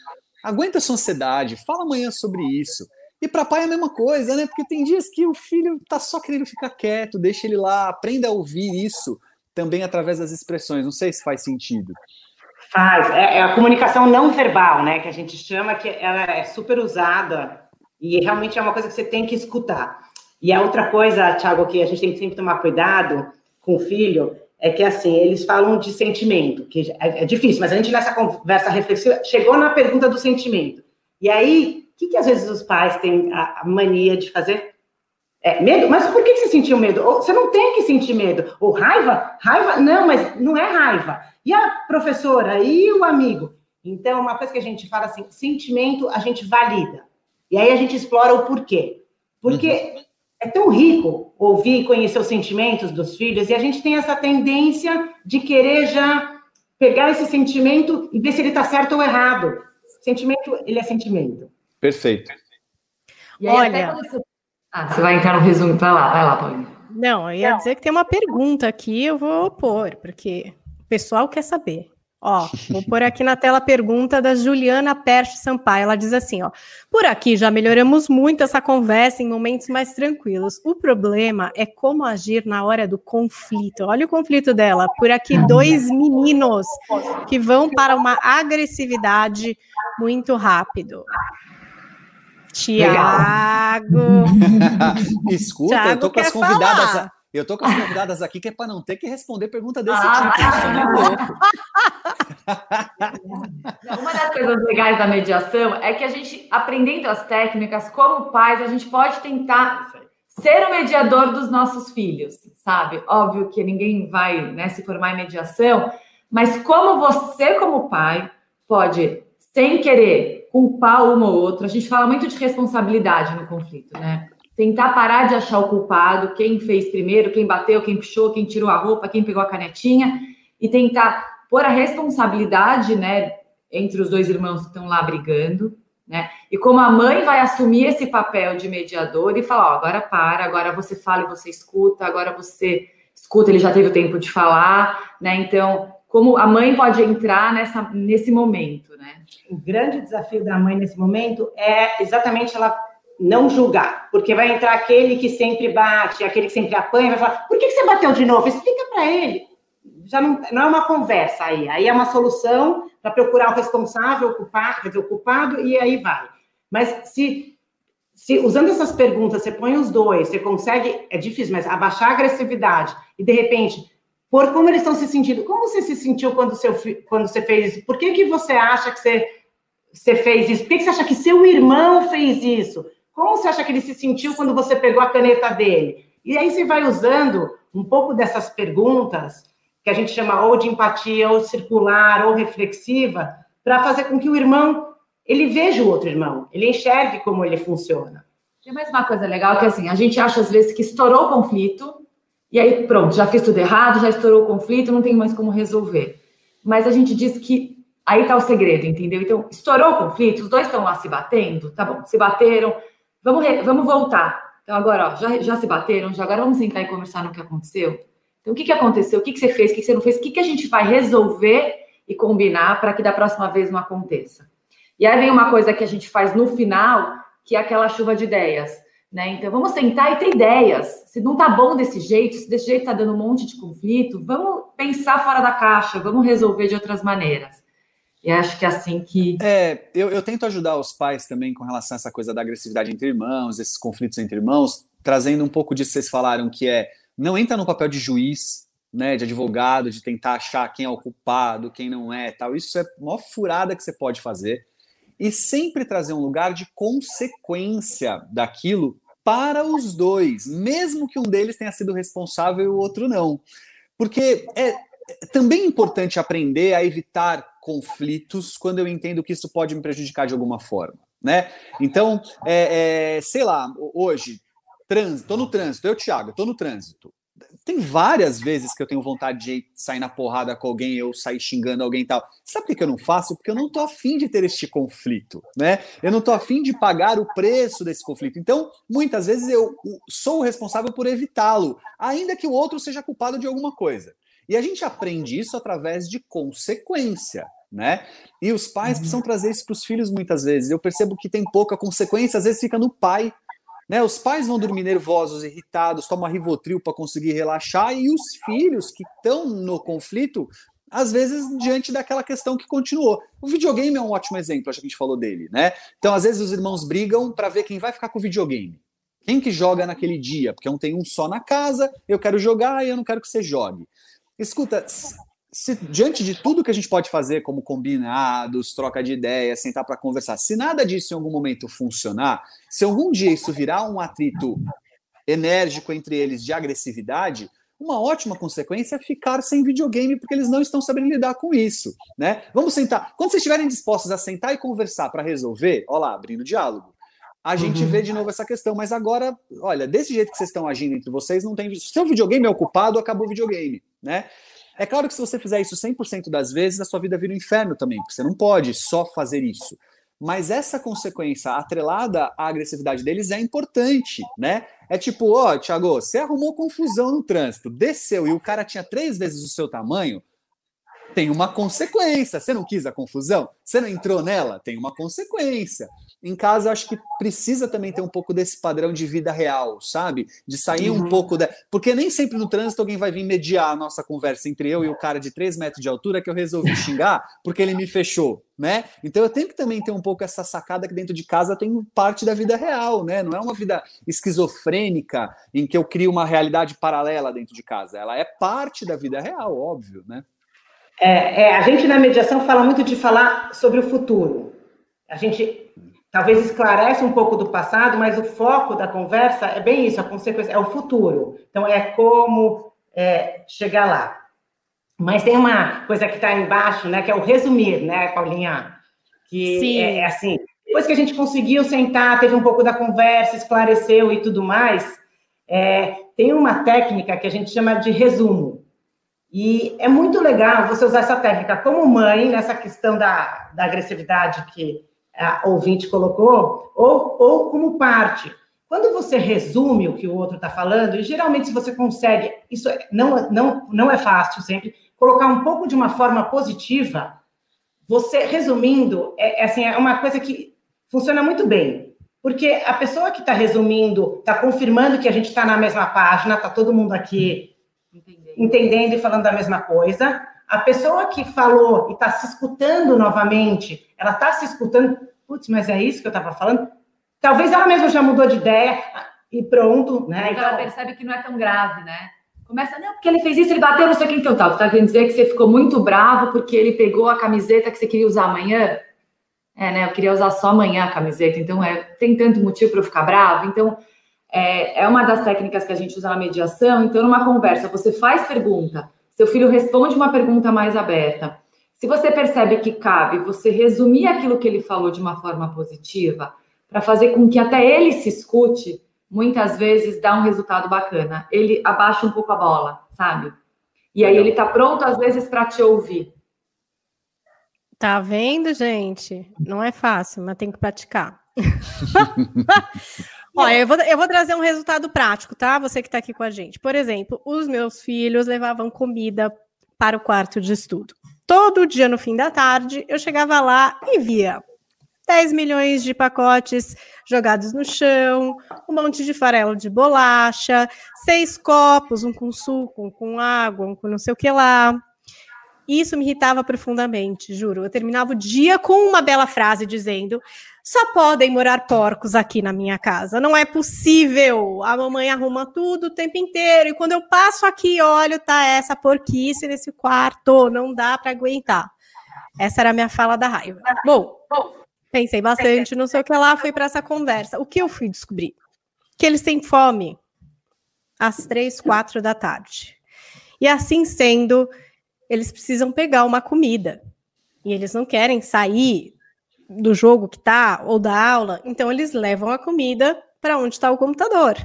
Aguenta sua ansiedade, fala amanhã sobre isso. E para pai é a mesma coisa, né? Porque tem dias que o filho tá só querendo ficar quieto, deixa ele lá, aprenda a ouvir isso também através das expressões. Não sei se faz sentido. Faz. É, é a comunicação não verbal, né? Que a gente chama que ela é super usada e realmente é uma coisa que você tem que escutar. E a outra coisa, Thiago, que a gente tem que sempre tomar cuidado com o filho é que assim, eles falam de sentimento, que é, é, difícil, mas a gente nessa conversa reflexiva chegou na pergunta do sentimento. E aí, o que, que às vezes os pais têm a, a mania de fazer? É, medo? Mas por que, você sentiu medo? Ou, você não tem que sentir medo. Ou raiva? Raiva? Não, mas não é raiva. E a professora? E o amigo? Então, uma coisa que a gente fala assim, sentimento a gente valida. E aí a gente explora o porquê. Porque uhum é tão rico ouvir e conhecer os sentimentos dos filhos, e a gente tem essa tendência de querer já pegar esse sentimento e ver se ele está certo ou errado. Sentimento, ele é sentimento. Perfeito. Aí, Olha. Você... Ah, você vai entrar no resumo, vai lá, vai lá, Paulinho. Não, eu ia Não. dizer que tem uma pergunta aqui, eu vou pôr, porque o pessoal quer saber. Ó, vou pôr aqui na tela a pergunta da Juliana Perche Sampaio. Ela diz assim: ó, por aqui já melhoramos muito essa conversa em momentos mais tranquilos. O problema é como agir na hora do conflito. Olha o conflito dela. Por aqui, dois meninos que vão para uma agressividade muito rápido. Tiago. Escuta, Thiago eu tô com as convidadas. Falar. Eu tô com as convidadas aqui que é para não ter que responder pergunta desse ah, tipo. Uma das coisas legais da mediação é que a gente, aprendendo as técnicas, como pais, a gente pode tentar ser o mediador dos nossos filhos, sabe? Óbvio que ninguém vai né, se formar em mediação, mas como você, como pai, pode, sem querer, culpar uma ou outra, a gente fala muito de responsabilidade no conflito, né? Tentar parar de achar o culpado, quem fez primeiro, quem bateu, quem puxou, quem tirou a roupa, quem pegou a canetinha, e tentar pôr a responsabilidade, né, entre os dois irmãos que estão lá brigando, né? E como a mãe vai assumir esse papel de mediador e falar, ó, agora para, agora você fala e você escuta, agora você escuta, ele já teve o tempo de falar, né? Então, como a mãe pode entrar nessa, nesse momento, né? O grande desafio da mãe nesse momento é exatamente ela não julgar, porque vai entrar aquele que sempre bate, aquele que sempre apanha, vai falar: por que você bateu de novo? Explica para ele. Já não, não é uma conversa aí, aí é uma solução para procurar o responsável, o culpado, quer dizer, o culpado, e aí vai. Mas se, se usando essas perguntas, você põe os dois, você consegue, é difícil, mas abaixar a agressividade e de repente por como eles estão se sentindo. Como você se sentiu quando, seu, quando você fez isso? Por que, que você acha que você, você fez isso? Por que, que você acha que seu irmão fez isso? Como você acha que ele se sentiu quando você pegou a caneta dele? E aí você vai usando um pouco dessas perguntas, que a gente chama ou de empatia, ou circular, ou reflexiva, para fazer com que o irmão ele veja o outro irmão, ele enxergue como ele funciona. Tem mais uma coisa legal que assim, a gente acha às vezes que estourou o conflito, e aí pronto, já fiz tudo errado, já estourou o conflito, não tem mais como resolver. Mas a gente diz que aí está o segredo, entendeu? Então, estourou o conflito, os dois estão lá se batendo, tá bom, se bateram, Vamos, re, vamos voltar. Então, agora, ó, já, já se bateram, já agora vamos sentar e conversar no que aconteceu. Então, o que, que aconteceu? O que, que você fez? O que, que você não fez? O que, que a gente vai resolver e combinar para que da próxima vez não aconteça? E aí vem uma coisa que a gente faz no final, que é aquela chuva de ideias. Né? Então, vamos sentar e ter ideias. Se não tá bom desse jeito, se desse jeito tá dando um monte de conflito, vamos pensar fora da caixa, vamos resolver de outras maneiras. E acho que é assim que. É, eu, eu tento ajudar os pais também com relação a essa coisa da agressividade entre irmãos, esses conflitos entre irmãos, trazendo um pouco disso que vocês falaram, que é não entra no papel de juiz, né, de advogado, de tentar achar quem é o culpado, quem não é, tal. Isso é a maior furada que você pode fazer. E sempre trazer um lugar de consequência daquilo para os dois, mesmo que um deles tenha sido responsável e o outro não. Porque é, também é importante aprender a evitar conflitos quando eu entendo que isso pode me prejudicar de alguma forma, né? Então, é, é, sei lá, hoje, trânsito, tô no trânsito, eu, Thiago, tô no trânsito. Tem várias vezes que eu tenho vontade de sair na porrada com alguém, eu sair xingando alguém e tal. Sabe por que eu não faço? Porque eu não tô afim de ter este conflito, né? Eu não tô afim de pagar o preço desse conflito. Então, muitas vezes eu sou o responsável por evitá-lo, ainda que o outro seja culpado de alguma coisa. E a gente aprende isso através de consequência, né? E os pais uhum. precisam trazer isso para os filhos muitas vezes. Eu percebo que tem pouca consequência, às vezes fica no pai né? Os pais vão dormir nervosos, irritados, tomam Rivotril para conseguir relaxar, e os filhos que estão no conflito, às vezes, diante daquela questão que continuou. O videogame é um ótimo exemplo, acho que a gente falou dele, né? Então, às vezes, os irmãos brigam para ver quem vai ficar com o videogame. Quem que joga naquele dia? Porque um tem um só na casa, eu quero jogar e eu não quero que você jogue. Escuta, se diante de tudo que a gente pode fazer, como combinados, troca de ideias, sentar para conversar, se nada disso em algum momento funcionar, se algum dia isso virar um atrito enérgico entre eles de agressividade, uma ótima consequência é ficar sem videogame porque eles não estão sabendo lidar com isso, né? Vamos sentar. Quando vocês estiverem dispostos a sentar e conversar para resolver, ó lá, abrindo diálogo. A gente uhum. vê de novo essa questão, mas agora, olha, desse jeito que vocês estão agindo entre vocês, não tem. Se o videogame é ocupado, acabou o videogame, né? É claro que se você fizer isso 100% das vezes, a sua vida vira um inferno também, porque você não pode só fazer isso. Mas essa consequência atrelada à agressividade deles é importante, né? É tipo, ó, oh, Thiago, você arrumou confusão no trânsito, desceu e o cara tinha três vezes o seu tamanho, tem uma consequência. Você não quis a confusão? Você não entrou nela? Tem uma consequência em casa, acho que precisa também ter um pouco desse padrão de vida real, sabe? De sair uhum. um pouco da. Porque nem sempre no trânsito alguém vai vir mediar a nossa conversa entre eu e o cara de 3 metros de altura que eu resolvi xingar porque ele me fechou, né? Então eu tenho que também ter um pouco essa sacada que dentro de casa tem parte da vida real, né? Não é uma vida esquizofrênica em que eu crio uma realidade paralela dentro de casa. Ela é parte da vida real, óbvio, né? É, é, a gente na mediação fala muito de falar sobre o futuro. A gente talvez esclarece um pouco do passado, mas o foco da conversa é bem isso, a consequência é o futuro. Então é como é, chegar lá. Mas tem uma coisa que está embaixo, né, que é o resumir, né, Paulinha? Que Sim. é, é assim, depois que a gente conseguiu sentar, teve um pouco da conversa, esclareceu e tudo mais, é, tem uma técnica que a gente chama de resumo. E é muito legal você usar essa técnica como mãe, nessa questão da, da agressividade que a ouvinte colocou, ou, ou como parte. Quando você resume o que o outro está falando, e geralmente se você consegue, isso é, não, não, não é fácil sempre, colocar um pouco de uma forma positiva, você resumindo, é, é assim, é uma coisa que funciona muito bem. Porque a pessoa que está resumindo, está confirmando que a gente está na mesma página, está todo mundo aqui entendendo. e falando a mesma coisa. A pessoa que falou e está se escutando novamente, ela está se escutando, putz, mas é isso que eu estava falando? Talvez ela mesma já mudou de ideia e pronto, né? Então, ela percebe que não é tão grave, né? Começa, não, porque ele fez isso, ele bateu, não sei quem então tal. Tu tá querendo dizer que você ficou muito bravo porque ele pegou a camiseta que você queria usar amanhã? É, né? Eu queria usar só amanhã a camiseta, então é, tem tanto motivo para eu ficar bravo. Então, é, é uma das técnicas que a gente usa na mediação. Então, numa conversa, você faz pergunta, seu filho responde uma pergunta mais aberta. Se você percebe que cabe você resumir aquilo que ele falou de uma forma positiva, para fazer com que até ele se escute, muitas vezes dá um resultado bacana. Ele abaixa um pouco a bola, sabe? E aí ele está pronto, às vezes, para te ouvir. Tá vendo, gente? Não é fácil, mas tem que praticar. Olha, eu vou, eu vou trazer um resultado prático, tá? Você que está aqui com a gente. Por exemplo, os meus filhos levavam comida para o quarto de estudo. Todo dia no fim da tarde, eu chegava lá e via 10 milhões de pacotes jogados no chão, um monte de farelo de bolacha, seis copos, um com suco, um com água, um com não sei o que lá. Isso me irritava profundamente, juro. Eu terminava o dia com uma bela frase dizendo: só podem morar porcos aqui na minha casa. Não é possível. A mamãe arruma tudo o tempo inteiro. E quando eu passo aqui, olho, tá essa porquice nesse quarto. Não dá para aguentar. Essa era a minha fala da raiva. Bom, pensei bastante, não sei o que lá, fui para essa conversa. O que eu fui descobrir? Que eles têm fome às três, quatro da tarde. E assim sendo, eles precisam pegar uma comida. E eles não querem sair do jogo que tá ou da aula, então eles levam a comida para onde está o computador.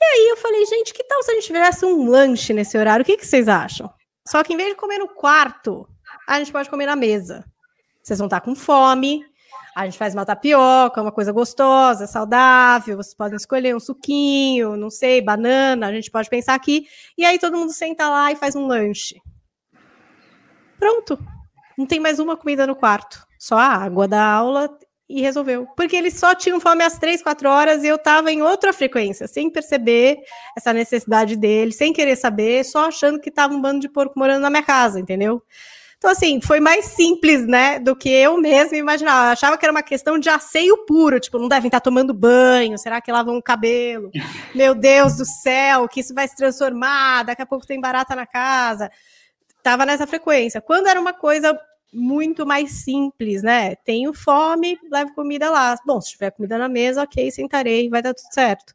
E aí eu falei, gente, que tal se a gente tivesse um lanche nesse horário? O que, que vocês acham? Só que em vez de comer no quarto, a gente pode comer na mesa. Vocês vão estar com fome, a gente faz uma tapioca, uma coisa gostosa, saudável. Vocês podem escolher um suquinho, não sei, banana. A gente pode pensar aqui. E aí todo mundo senta lá e faz um lanche. Pronto. Não tem mais uma comida no quarto. Só a água da aula e resolveu. Porque eles só tinham fome às três, quatro horas e eu estava em outra frequência, sem perceber essa necessidade deles, sem querer saber, só achando que estava um bando de porco morando na minha casa, entendeu? Então, assim, foi mais simples, né, do que eu mesma imaginava. Eu achava que era uma questão de asseio puro, tipo, não devem estar tomando banho, será que lavam o cabelo? Meu Deus do céu, que isso vai se transformar, daqui a pouco tem barata na casa. Tava nessa frequência. Quando era uma coisa muito mais simples, né? Tenho fome, levo comida lá. Bom, se tiver comida na mesa, ok, sentarei, vai dar tudo certo.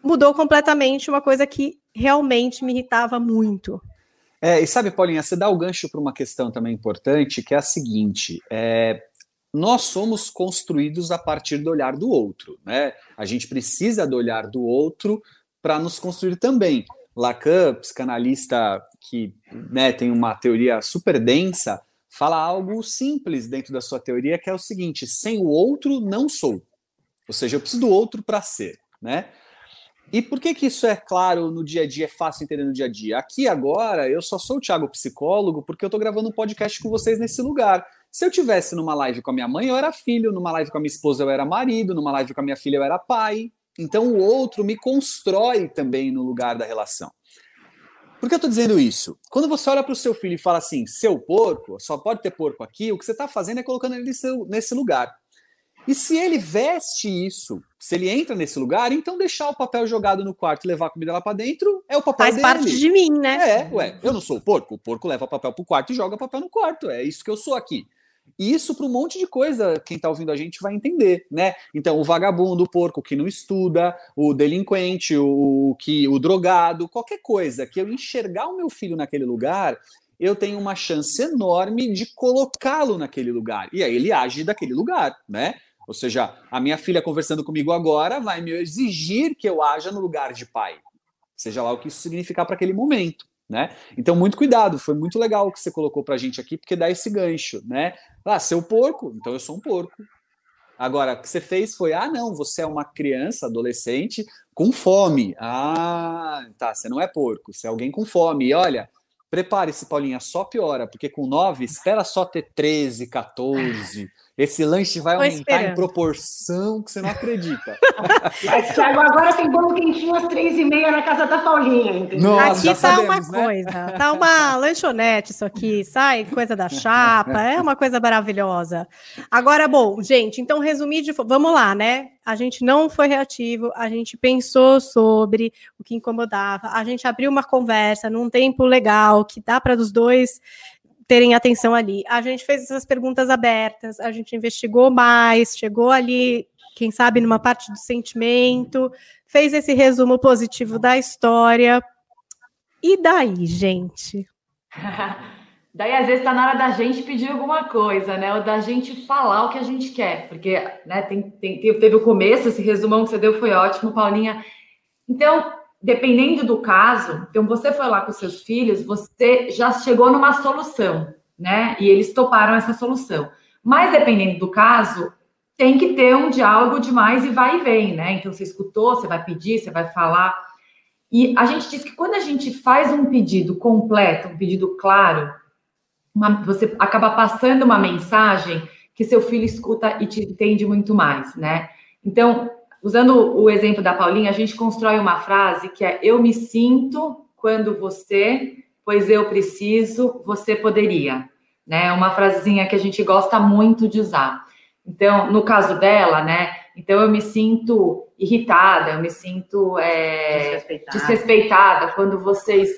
Mudou completamente uma coisa que realmente me irritava muito. É, e sabe, Paulinha, você dá o gancho para uma questão também importante, que é a seguinte: é, nós somos construídos a partir do olhar do outro, né? A gente precisa do olhar do outro para nos construir também. Lacan, psicanalista que né, tem uma teoria super densa, fala algo simples dentro da sua teoria, que é o seguinte: sem o outro não sou. Ou seja, eu preciso do outro para ser, né? E por que que isso é claro no dia a dia, é fácil entender no dia a dia? Aqui agora, eu só sou o Thiago psicólogo porque eu estou gravando um podcast com vocês nesse lugar. Se eu tivesse numa live com a minha mãe, eu era filho, numa live com a minha esposa, eu era marido, numa live com a minha filha, eu era pai. Então o outro me constrói também no lugar da relação. Por que eu estou dizendo isso? Quando você olha para o seu filho e fala assim, seu porco, só pode ter porco aqui, o que você está fazendo é colocando ele nesse lugar. E se ele veste isso, se ele entra nesse lugar, então deixar o papel jogado no quarto e levar a comida lá para dentro é o papel Faz dele. parte de mim, né? É, ué, eu não sou o porco. O porco leva papel pro quarto e joga papel no quarto. É isso que eu sou aqui. E isso para um monte de coisa, quem está ouvindo a gente vai entender, né? Então, o vagabundo, o porco que não estuda, o delinquente, o, que o drogado, qualquer coisa que eu enxergar o meu filho naquele lugar, eu tenho uma chance enorme de colocá-lo naquele lugar. E aí ele age daquele lugar, né? Ou seja, a minha filha conversando comigo agora vai me exigir que eu haja no lugar de pai, seja lá o que isso significar para aquele momento. Né? Então, muito cuidado, foi muito legal o que você colocou para a gente aqui, porque dá esse gancho, né? Ah, seu porco, então eu sou um porco. Agora, o que você fez foi, ah, não, você é uma criança, adolescente, com fome. Ah, tá, você não é porco, você é alguém com fome. E olha, prepare-se, Paulinha, só piora, porque com nove, espera só ter 13, 14, esse lanche vai aumentar em proporção que você não acredita. Agora tem bolo quentinho às três e meia na casa da Paulinha, entendeu? Nossa, aqui tá sabemos, uma né? coisa, tá uma lanchonete isso aqui, sai coisa da chapa, é uma coisa maravilhosa. Agora, bom, gente, então resumir de... Vamos lá, né? A gente não foi reativo, a gente pensou sobre o que incomodava, a gente abriu uma conversa num tempo legal, que dá para os dois terem atenção ali. A gente fez essas perguntas abertas, a gente investigou mais, chegou ali, quem sabe, numa parte do sentimento, fez esse resumo positivo da história. E daí, gente? daí, às vezes, está na hora da gente pedir alguma coisa, né? Ou da gente falar o que a gente quer, porque né, tem, tem, teve o começo, esse resumão que você deu foi ótimo, Paulinha. Então, dependendo do caso, então você foi lá com seus filhos, você já chegou numa solução, né? E eles toparam essa solução. Mas dependendo do caso, tem que ter um diálogo de mais e vai e vem, né? Então você escutou, você vai pedir, você vai falar. E a gente diz que quando a gente faz um pedido completo, um pedido claro, uma, você acaba passando uma mensagem que seu filho escuta e te entende muito mais, né? Então, Usando o exemplo da Paulinha, a gente constrói uma frase que é: Eu me sinto quando você, pois eu preciso, você poderia. Né? É uma frasezinha que a gente gosta muito de usar. Então, no caso dela, né? Então, eu me sinto irritada, eu me sinto é, desrespeitada. desrespeitada quando vocês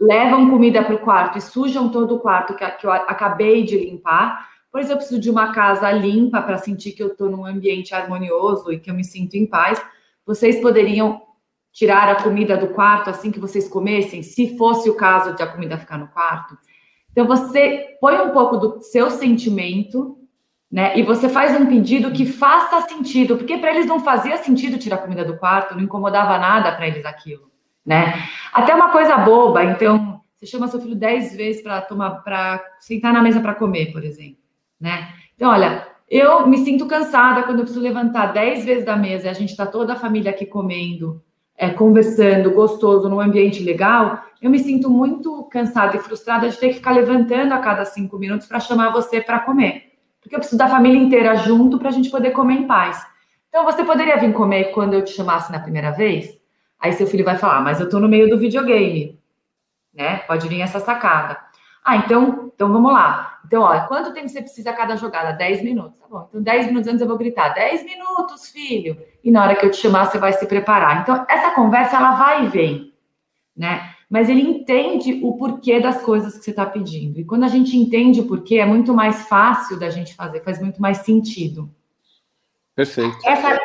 levam comida para o quarto e sujam todo o quarto que, que eu acabei de limpar pois eu preciso de uma casa limpa para sentir que eu estou num ambiente harmonioso e que eu me sinto em paz, vocês poderiam tirar a comida do quarto assim que vocês comessem, se fosse o caso de a comida ficar no quarto. Então você põe um pouco do seu sentimento, né? E você faz um pedido que faça sentido, porque para eles não fazia sentido tirar a comida do quarto, não incomodava nada para eles aquilo, né? Até uma coisa boba, então você chama seu filho dez vezes para tomar, para sentar na mesa para comer, por exemplo, né? Então, olha, eu me sinto cansada quando eu preciso levantar dez vezes da mesa e a gente está toda a família aqui comendo, é, conversando, gostoso, num ambiente legal, eu me sinto muito cansada e frustrada de ter que ficar levantando a cada cinco minutos para chamar você para comer. Porque eu preciso da família inteira junto para a gente poder comer em paz. Então, você poderia vir comer quando eu te chamasse na primeira vez? Aí seu filho vai falar, ah, mas eu estou no meio do videogame. Né? Pode vir essa sacada. Ah, então, então vamos lá. Então, olha, quanto tempo você precisa a cada jogada? 10 minutos. Tá bom. Então, 10 minutos antes eu vou gritar: 10 minutos, filho. E na hora que eu te chamar, você vai se preparar. Então, essa conversa, ela vai e vem, né? Mas ele entende o porquê das coisas que você está pedindo. E quando a gente entende o porquê, é muito mais fácil da gente fazer, faz muito mais sentido. Perfeito. Essa,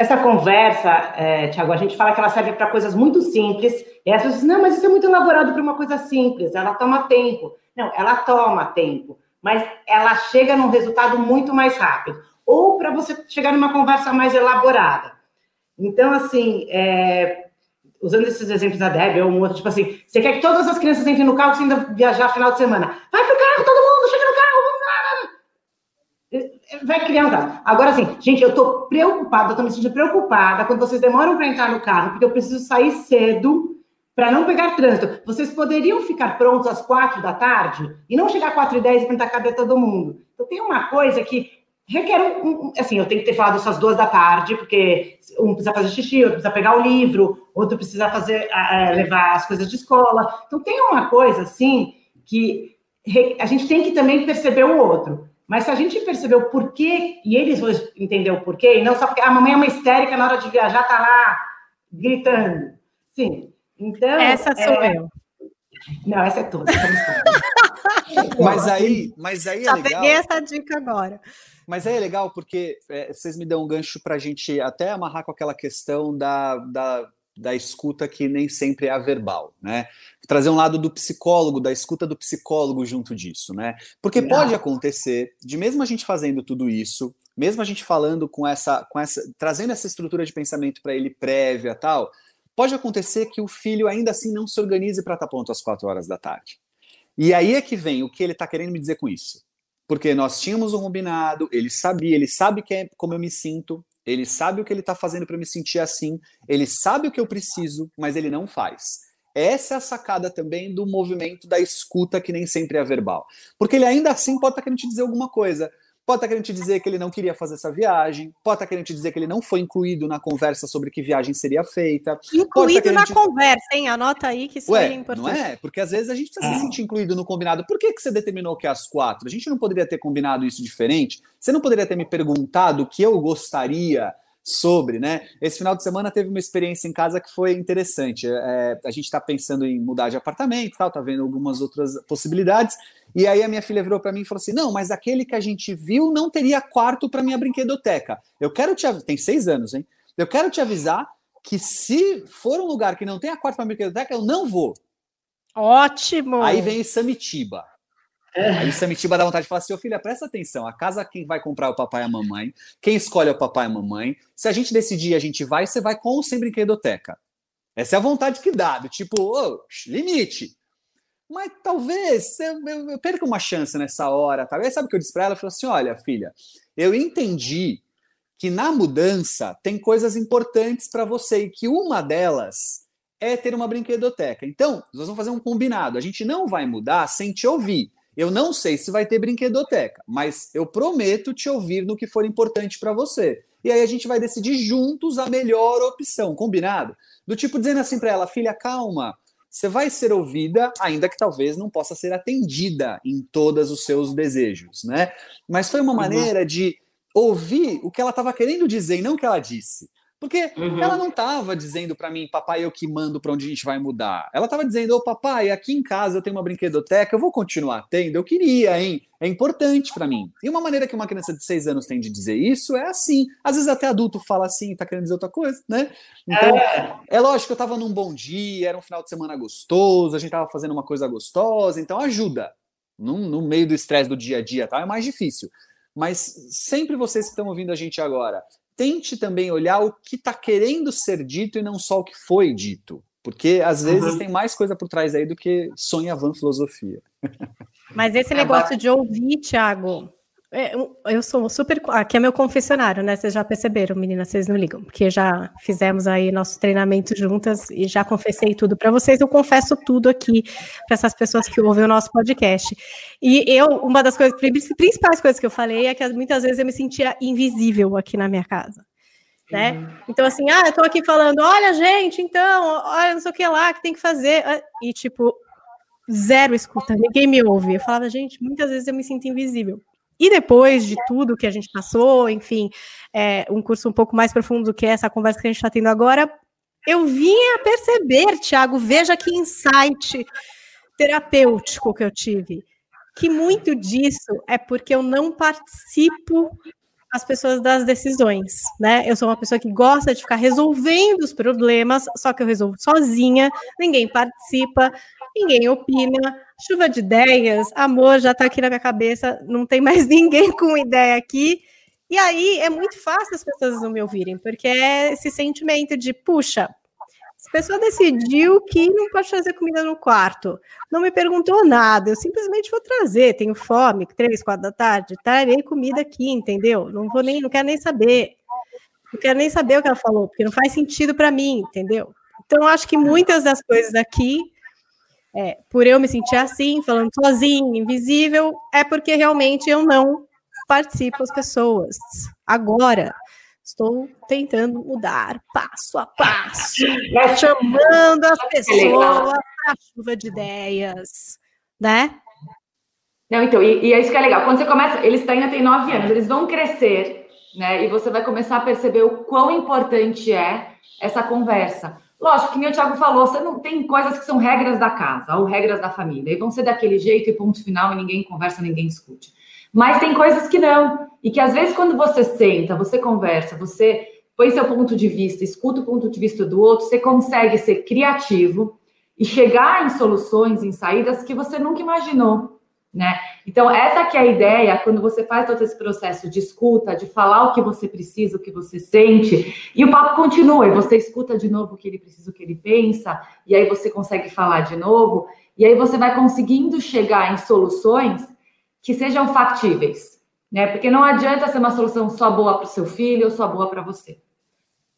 essa conversa, é, Tiago, a gente fala que ela serve para coisas muito simples. E as pessoas não, mas isso é muito elaborado para uma coisa simples, ela toma tempo. Não, ela toma tempo, mas ela chega num resultado muito mais rápido. Ou para você chegar numa conversa mais elaborada. Então, assim, é, usando esses exemplos da Deb ou um outro, tipo assim, você quer que todas as crianças entrem no carro sem ainda viajar final de semana. Vai pro carro, todo mundo, chega no carro, vamos lá. Vai criar um caso. Agora, assim, gente, eu tô preocupada, eu tô me sentindo preocupada quando vocês demoram para entrar no carro, porque eu preciso sair cedo para não pegar trânsito. Vocês poderiam ficar prontos às quatro da tarde e não chegar às quatro e dez e tentar caber todo mundo. Então, tem uma coisa que requer um, um, assim, eu tenho que ter falado isso às duas da tarde, porque um precisa fazer xixi, outro precisa pegar o livro, outro precisa fazer, levar as coisas de escola. Então, tem uma coisa, assim, que a gente tem que também perceber o outro. Mas se a gente perceber o porquê, e eles vão entender o porquê, e não só porque a mamãe é uma histérica na hora de viajar, tá lá gritando. Sim, então, essa sou é... eu. Não, essa é toda. mas aí, mas aí é legal. peguei essa dica agora. Mas aí é legal porque é, vocês me dão um gancho para a gente até amarrar com aquela questão da, da, da escuta que nem sempre é a verbal, né? Trazer um lado do psicólogo, da escuta do psicólogo junto disso, né? Porque pode acontecer de mesmo a gente fazendo tudo isso, mesmo a gente falando com essa, com essa, trazendo essa estrutura de pensamento para ele prévia tal, pode acontecer que o filho ainda assim não se organize para estar tá pronto às quatro horas da tarde. E aí é que vem o que ele está querendo me dizer com isso. Porque nós tínhamos um combinado, ele sabia, ele sabe que é como eu me sinto, ele sabe o que ele está fazendo para me sentir assim, ele sabe o que eu preciso, mas ele não faz. Essa é a sacada também do movimento da escuta, que nem sempre é verbal. Porque ele ainda assim pode estar tá querendo te dizer alguma coisa. Pode estar querendo te dizer que ele não queria fazer essa viagem, pode estar querendo te dizer que ele não foi incluído na conversa sobre que viagem seria feita. Incluído na te... conversa, hein? Anota aí que isso Ué, é importante. Não é? Porque às vezes a gente precisa se sentir incluído no combinado. Por que, que você determinou que é às quatro? A gente não poderia ter combinado isso diferente? Você não poderia ter me perguntado o que eu gostaria sobre, né? Esse final de semana teve uma experiência em casa que foi interessante. É, a gente está pensando em mudar de apartamento, tal, tá vendo algumas outras possibilidades. E aí a minha filha virou para mim e falou assim: não, mas aquele que a gente viu não teria quarto para minha brinquedoteca. Eu quero te avisar, tem seis anos, hein? Eu quero te avisar que se for um lugar que não tenha quarto para brinquedoteca, eu não vou. Ótimo! Aí vem Samitiba. É. Aí Samitiba dá vontade de falar assim: ô filha, presta atenção, a casa quem vai comprar é o papai e a mamãe, quem escolhe é o papai e a mamãe. Se a gente decidir, a gente vai, você vai com ou sem brinquedoteca. Essa é a vontade que dá, do tipo, oh, limite. Mas talvez eu, eu, eu perca uma chance nessa hora. Talvez sabe o que eu disse para ela? Eu falei assim: olha, filha, eu entendi que na mudança tem coisas importantes para você e que uma delas é ter uma brinquedoteca. Então, nós vamos fazer um combinado. A gente não vai mudar sem te ouvir. Eu não sei se vai ter brinquedoteca, mas eu prometo te ouvir no que for importante para você. E aí a gente vai decidir juntos a melhor opção, combinado? Do tipo dizendo assim para ela, filha, calma, você vai ser ouvida, ainda que talvez não possa ser atendida em todos os seus desejos, né? Mas foi uma uhum. maneira de ouvir o que ela estava querendo dizer e não o que ela disse. Porque uhum. ela não estava dizendo para mim, papai, eu que mando para onde a gente vai mudar. Ela estava dizendo, ô oh, papai, aqui em casa eu tenho uma brinquedoteca, eu vou continuar tendo. Eu queria, hein? É importante para mim. E uma maneira que uma criança de seis anos tem de dizer isso é assim. Às vezes até adulto fala assim, tá querendo dizer outra coisa, né? Então, é, é lógico que eu estava num bom dia, era um final de semana gostoso, a gente estava fazendo uma coisa gostosa, então ajuda. No, no meio do estresse do dia a dia, tá? É mais difícil. Mas sempre vocês que estão ouvindo a gente agora, tente também olhar o que está querendo ser dito e não só o que foi dito. Porque às vezes uhum. tem mais coisa por trás aí do que sonha van filosofia. Mas esse é negócio de ouvir, Thiago, eu sou super. Aqui é meu confessionário, né? Vocês já perceberam, meninas, vocês não ligam, porque já fizemos aí nosso treinamento juntas e já confessei tudo para vocês. Eu confesso tudo aqui para essas pessoas que ouvem o nosso podcast. E eu, uma das coisas, principais coisas que eu falei é que muitas vezes eu me sentia invisível aqui na minha casa. Né? Uhum. Então, assim, ah, eu tô aqui falando, olha, gente, então, olha, não sei o que lá que tem que fazer. E, tipo, zero escuta, ninguém me ouve. Eu falava, gente, muitas vezes eu me sinto invisível. E depois de tudo que a gente passou, enfim, é, um curso um pouco mais profundo do que essa conversa que a gente está tendo agora, eu vim a perceber, Tiago, veja que insight terapêutico que eu tive, que muito disso é porque eu não participo as pessoas das decisões, né? Eu sou uma pessoa que gosta de ficar resolvendo os problemas, só que eu resolvo sozinha, ninguém participa, ninguém opina, chuva de ideias, amor já está aqui na minha cabeça, não tem mais ninguém com ideia aqui. E aí é muito fácil as pessoas não me ouvirem, porque é esse sentimento de, puxa, a pessoa decidiu que não pode fazer comida no quarto, não me perguntou nada, eu simplesmente vou trazer, tenho fome, três, quatro da tarde, trarei comida aqui, entendeu? Não vou nem, não quero nem saber. Não quero nem saber o que ela falou, porque não faz sentido para mim, entendeu? Então, acho que muitas das coisas aqui é, por eu me sentir assim, falando sozinho, invisível, é porque realmente eu não participo das pessoas. Agora, estou tentando mudar passo a passo, chamando as pessoas para a chuva de ideias, né? Não, então, e, e, é isso que é legal. Quando você começa, eles ainda têm nove anos, eles vão crescer, né? E você vai começar a perceber o quão importante é essa conversa. Lógico, que nem o Thiago falou, você não tem coisas que são regras da casa ou regras da família, e vão ser daquele jeito e ponto final, e ninguém conversa, ninguém discute. Mas tem coisas que não, e que às vezes quando você senta, você conversa, você põe seu ponto de vista, escuta o ponto de vista do outro, você consegue ser criativo e chegar em soluções, em saídas que você nunca imaginou né? Então, essa que é a ideia, quando você faz todo esse processo de escuta, de falar o que você precisa, o que você sente, e o papo continua, e você escuta de novo o que ele precisa, o que ele pensa, e aí você consegue falar de novo, e aí você vai conseguindo chegar em soluções que sejam factíveis, né? Porque não adianta ser uma solução só boa para o seu filho ou só boa para você.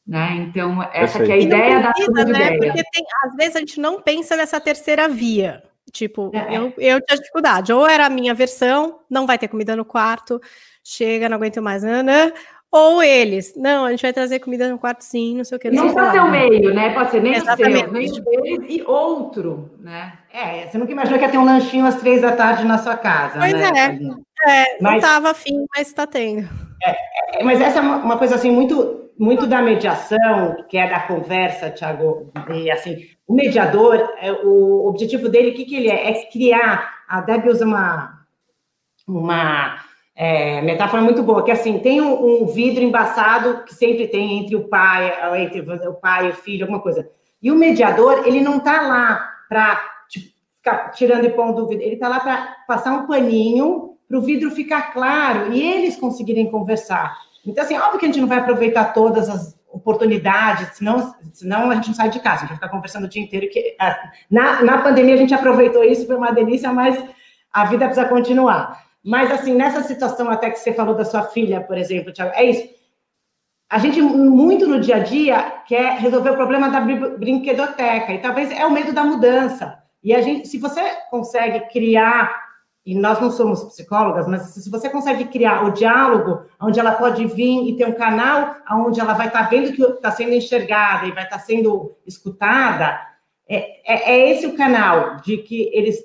Né? Então, essa que é a ideia precisa, da né? ideia. Porque tem, às vezes a gente não pensa nessa terceira via. Tipo, é. eu, eu tinha dificuldade. Ou era a minha versão, não vai ter comida no quarto, chega, não aguento mais, nanã. Ou eles, não, a gente vai trazer comida no quarto sim, não sei o que. Não, não pode ser o meio, né? Pode ser nem Exatamente. o seu, nem deles e outro, né? É, você nunca imaginou que ia ter um lanchinho às três da tarde na sua casa, pois né? É, é mas, não estava afim, mas está tendo. É, mas essa é uma, coisa assim muito muito da mediação, que é da conversa, Tiago, e assim, o mediador, é, o objetivo dele, o que, que ele é? É criar, a Debbie usa uma, uma é, metáfora muito boa, que assim, tem um, um, vidro embaçado que sempre tem entre o pai, entre o pai e o filho, alguma coisa. E o mediador, ele não está lá para tipo, ficar tirando e pondo o vidro, ele está lá para passar um paninho para o vidro ficar claro e eles conseguirem conversar. Então, assim, óbvio que a gente não vai aproveitar todas as oportunidades, senão, senão a gente não sai de casa, a gente vai ficar conversando o dia inteiro. Que, na, na pandemia a gente aproveitou isso, foi uma delícia, mas a vida precisa continuar. Mas, assim, nessa situação até que você falou da sua filha, por exemplo, Thiago, é isso. A gente, muito no dia a dia, quer resolver o problema da brinquedoteca, e talvez é o medo da mudança. E a gente, se você consegue criar e nós não somos psicólogas, mas se você consegue criar o diálogo, onde ela pode vir e ter um canal onde ela vai estar tá vendo que está sendo enxergada e vai estar tá sendo escutada, é, é, é, esse o canal de que eles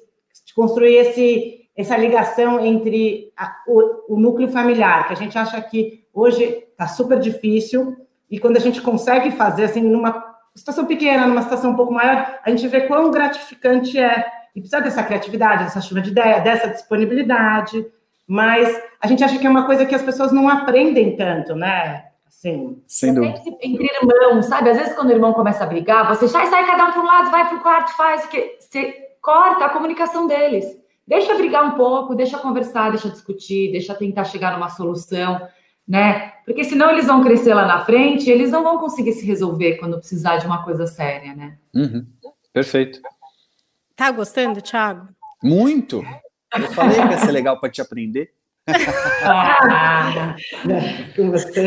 construir esse, essa ligação entre a, o, o, núcleo familiar, que a gente acha que hoje está super difícil, E quando a gente consegue fazer, assim, numa situação pequena, numa situação um pouco maior, a gente vê quão gratificante é. E precisa dessa criatividade, dessa chuva de ideia, dessa disponibilidade. Mas a gente acha que é uma coisa que as pessoas não aprendem tanto, né? Sim. Sem dúvida. Entre irmãos, sabe? Às vezes, quando o irmão começa a brigar, você sai, sai cada um para um lado, vai para o quarto, faz. Que você corta a comunicação deles. Deixa brigar um pouco, deixa conversar, deixa discutir, deixa tentar chegar numa solução, né? Porque senão eles vão crescer lá na frente, eles não vão conseguir se resolver quando precisar de uma coisa séria, né? Uhum. Perfeito. Tá gostando, Thiago? Muito. Eu falei que ia ser legal para te aprender. Ah, com você.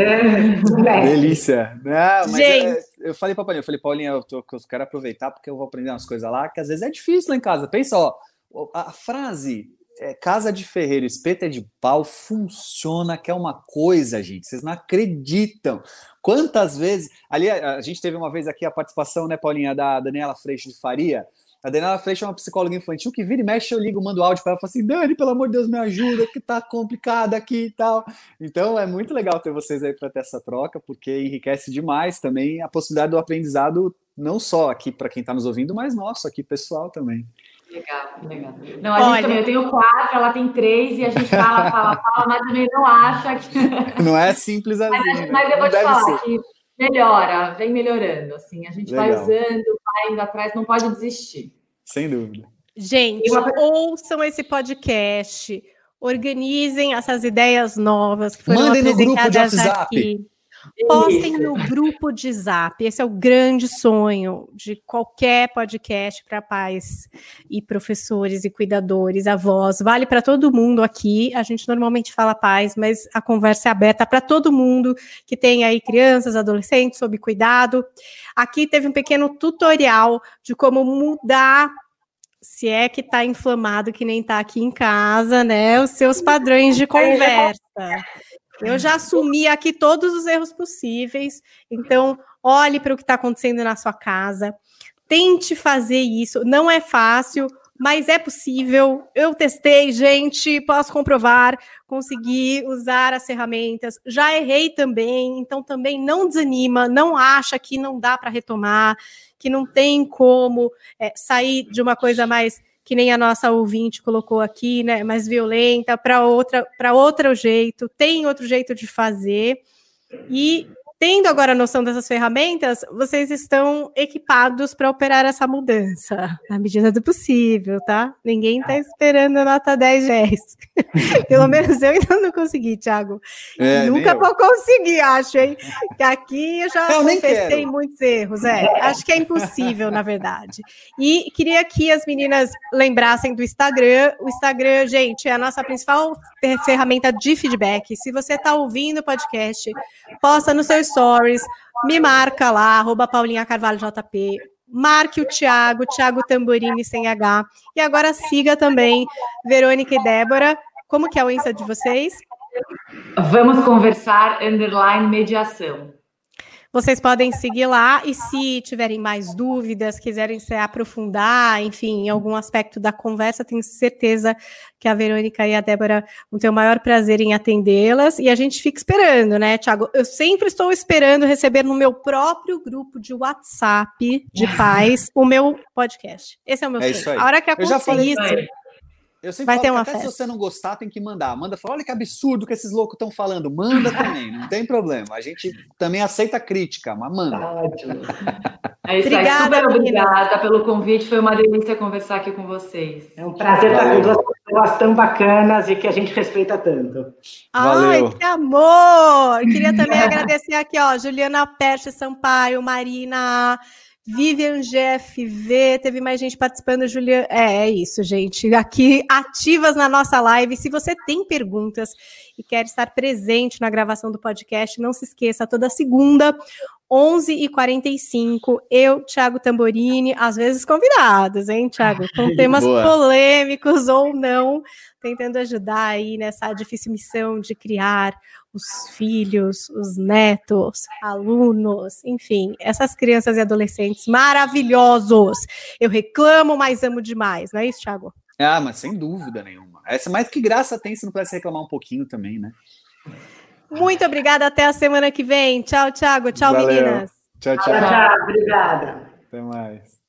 Delícia. Não, mas Gente. é, eu falei pra Paulinha, eu falei, Paulinha, eu, tô, eu quero aproveitar porque eu vou aprender umas coisas lá, que às vezes é difícil lá em casa. Pensa, ó, a frase é, casa de ferreiro, espeto é de pau, funciona, que é uma coisa, gente. Vocês não acreditam. Quantas vezes. Ali, a, a gente teve uma vez aqui a participação, né, Paulinha, da Daniela Freixo de Faria. A Daniela Freixo é uma psicóloga infantil que vira e mexe, eu ligo, mando áudio para ela e falo assim: Dani, pelo amor de Deus, me ajuda, que tá complicado aqui e tal. Então é muito legal ter vocês aí para ter essa troca, porque enriquece demais também a possibilidade do aprendizado, não só aqui para quem está nos ouvindo, mas nosso aqui, pessoal também. Legal, legal. Não, a gente Olha- também, eu tenho quatro, ela tem três, e a gente fala, fala, fala, mas também não acha que. Não é simples assim. Mas, né? mas eu vou te falar ser. que melhora, vem melhorando, assim. A gente vai Legal. usando, vai indo atrás, não pode desistir. Sem dúvida. Gente, uma- ouçam esse podcast, organizem essas ideias novas que foram Mandem no grupo de WhatsApp. aqui. Postem Isso. no grupo de Zap. Esse é o grande sonho de qualquer podcast para pais e professores e cuidadores, avós. Vale para todo mundo aqui. A gente normalmente fala pais, mas a conversa é aberta para todo mundo que tem aí crianças, adolescentes sob cuidado. Aqui teve um pequeno tutorial de como mudar se é que está inflamado que nem está aqui em casa, né? Os seus padrões de conversa. Eu já assumi aqui todos os erros possíveis. Então, olhe para o que está acontecendo na sua casa. Tente fazer isso. Não é fácil, mas é possível. Eu testei, gente, posso comprovar. Consegui usar as ferramentas. Já errei também, então também não desanima, não acha que não dá para retomar, que não tem como é, sair de uma coisa mais que nem a nossa ouvinte colocou aqui, né, mais violenta, para outra, para outro jeito, tem outro jeito de fazer. E tendo agora a noção dessas ferramentas, vocês estão equipados para operar essa mudança, na medida do possível, tá? Ninguém está esperando nota 10, 10. Pelo menos eu ainda não consegui, Thiago. É, Nunca eu. vou conseguir, acho, hein? Que aqui eu já Eu confessei muitos erros. É, acho que é impossível, na verdade. E queria que as meninas lembrassem do Instagram. O Instagram, gente, é a nossa principal fer- ferramenta de feedback. Se você está ouvindo o podcast, posta no seu stories, me marca lá, arroba Paulinha Carvalho JP. Marque o Thiago, Thiago Tamborini sem H. E agora siga também Verônica e Débora. Como que é o Insta de vocês? Vamos conversar, underline mediação. Vocês podem seguir lá e se tiverem mais dúvidas, quiserem se aprofundar, enfim, em algum aspecto da conversa, tenho certeza que a Verônica e a Débora vão ter o maior prazer em atendê-las. E a gente fica esperando, né, Tiago? Eu sempre estou esperando receber no meu próprio grupo de WhatsApp de pais o meu podcast. Esse é o meu É sonho. isso aí. A hora que acontecer isso, Eu sempre Vai falo ter que uma até festa. se você não gostar, tem que mandar. Manda, fala, olha que absurdo que esses loucos estão falando. Manda também, não tem problema. A gente também aceita crítica, mas manda. Ótimo. É isso Obrigada, aí, super meninas. obrigada pelo convite, foi uma delícia conversar aqui com vocês. É um prazer estar com duas pessoas tão bacanas e que a gente respeita tanto. Ai, Valeu. que amor! Queria também agradecer aqui, ó, Juliana Peste Sampaio, Marina, Vivian GFV, teve mais gente participando, Juliana. É, é isso, gente. Aqui, ativas na nossa live. Se você tem perguntas e quer estar presente na gravação do podcast, não se esqueça, toda segunda, 11h45, eu, Thiago Tamborini, às vezes convidados, hein, Thiago? Com temas Boa. polêmicos ou não, tentando ajudar aí nessa difícil missão de criar os filhos, os netos, alunos, enfim, essas crianças e adolescentes maravilhosos. Eu reclamo, mas amo demais, não é isso, Thiago? Ah, mas sem dúvida nenhuma. Essa mais que graça tem se não pudesse reclamar um pouquinho também, né? Muito obrigada. Até a semana que vem. Tchau, Thiago. Tchau, Valeu. meninas. Tchau, tchau. Tchau, tchau. Obrigada. Até mais.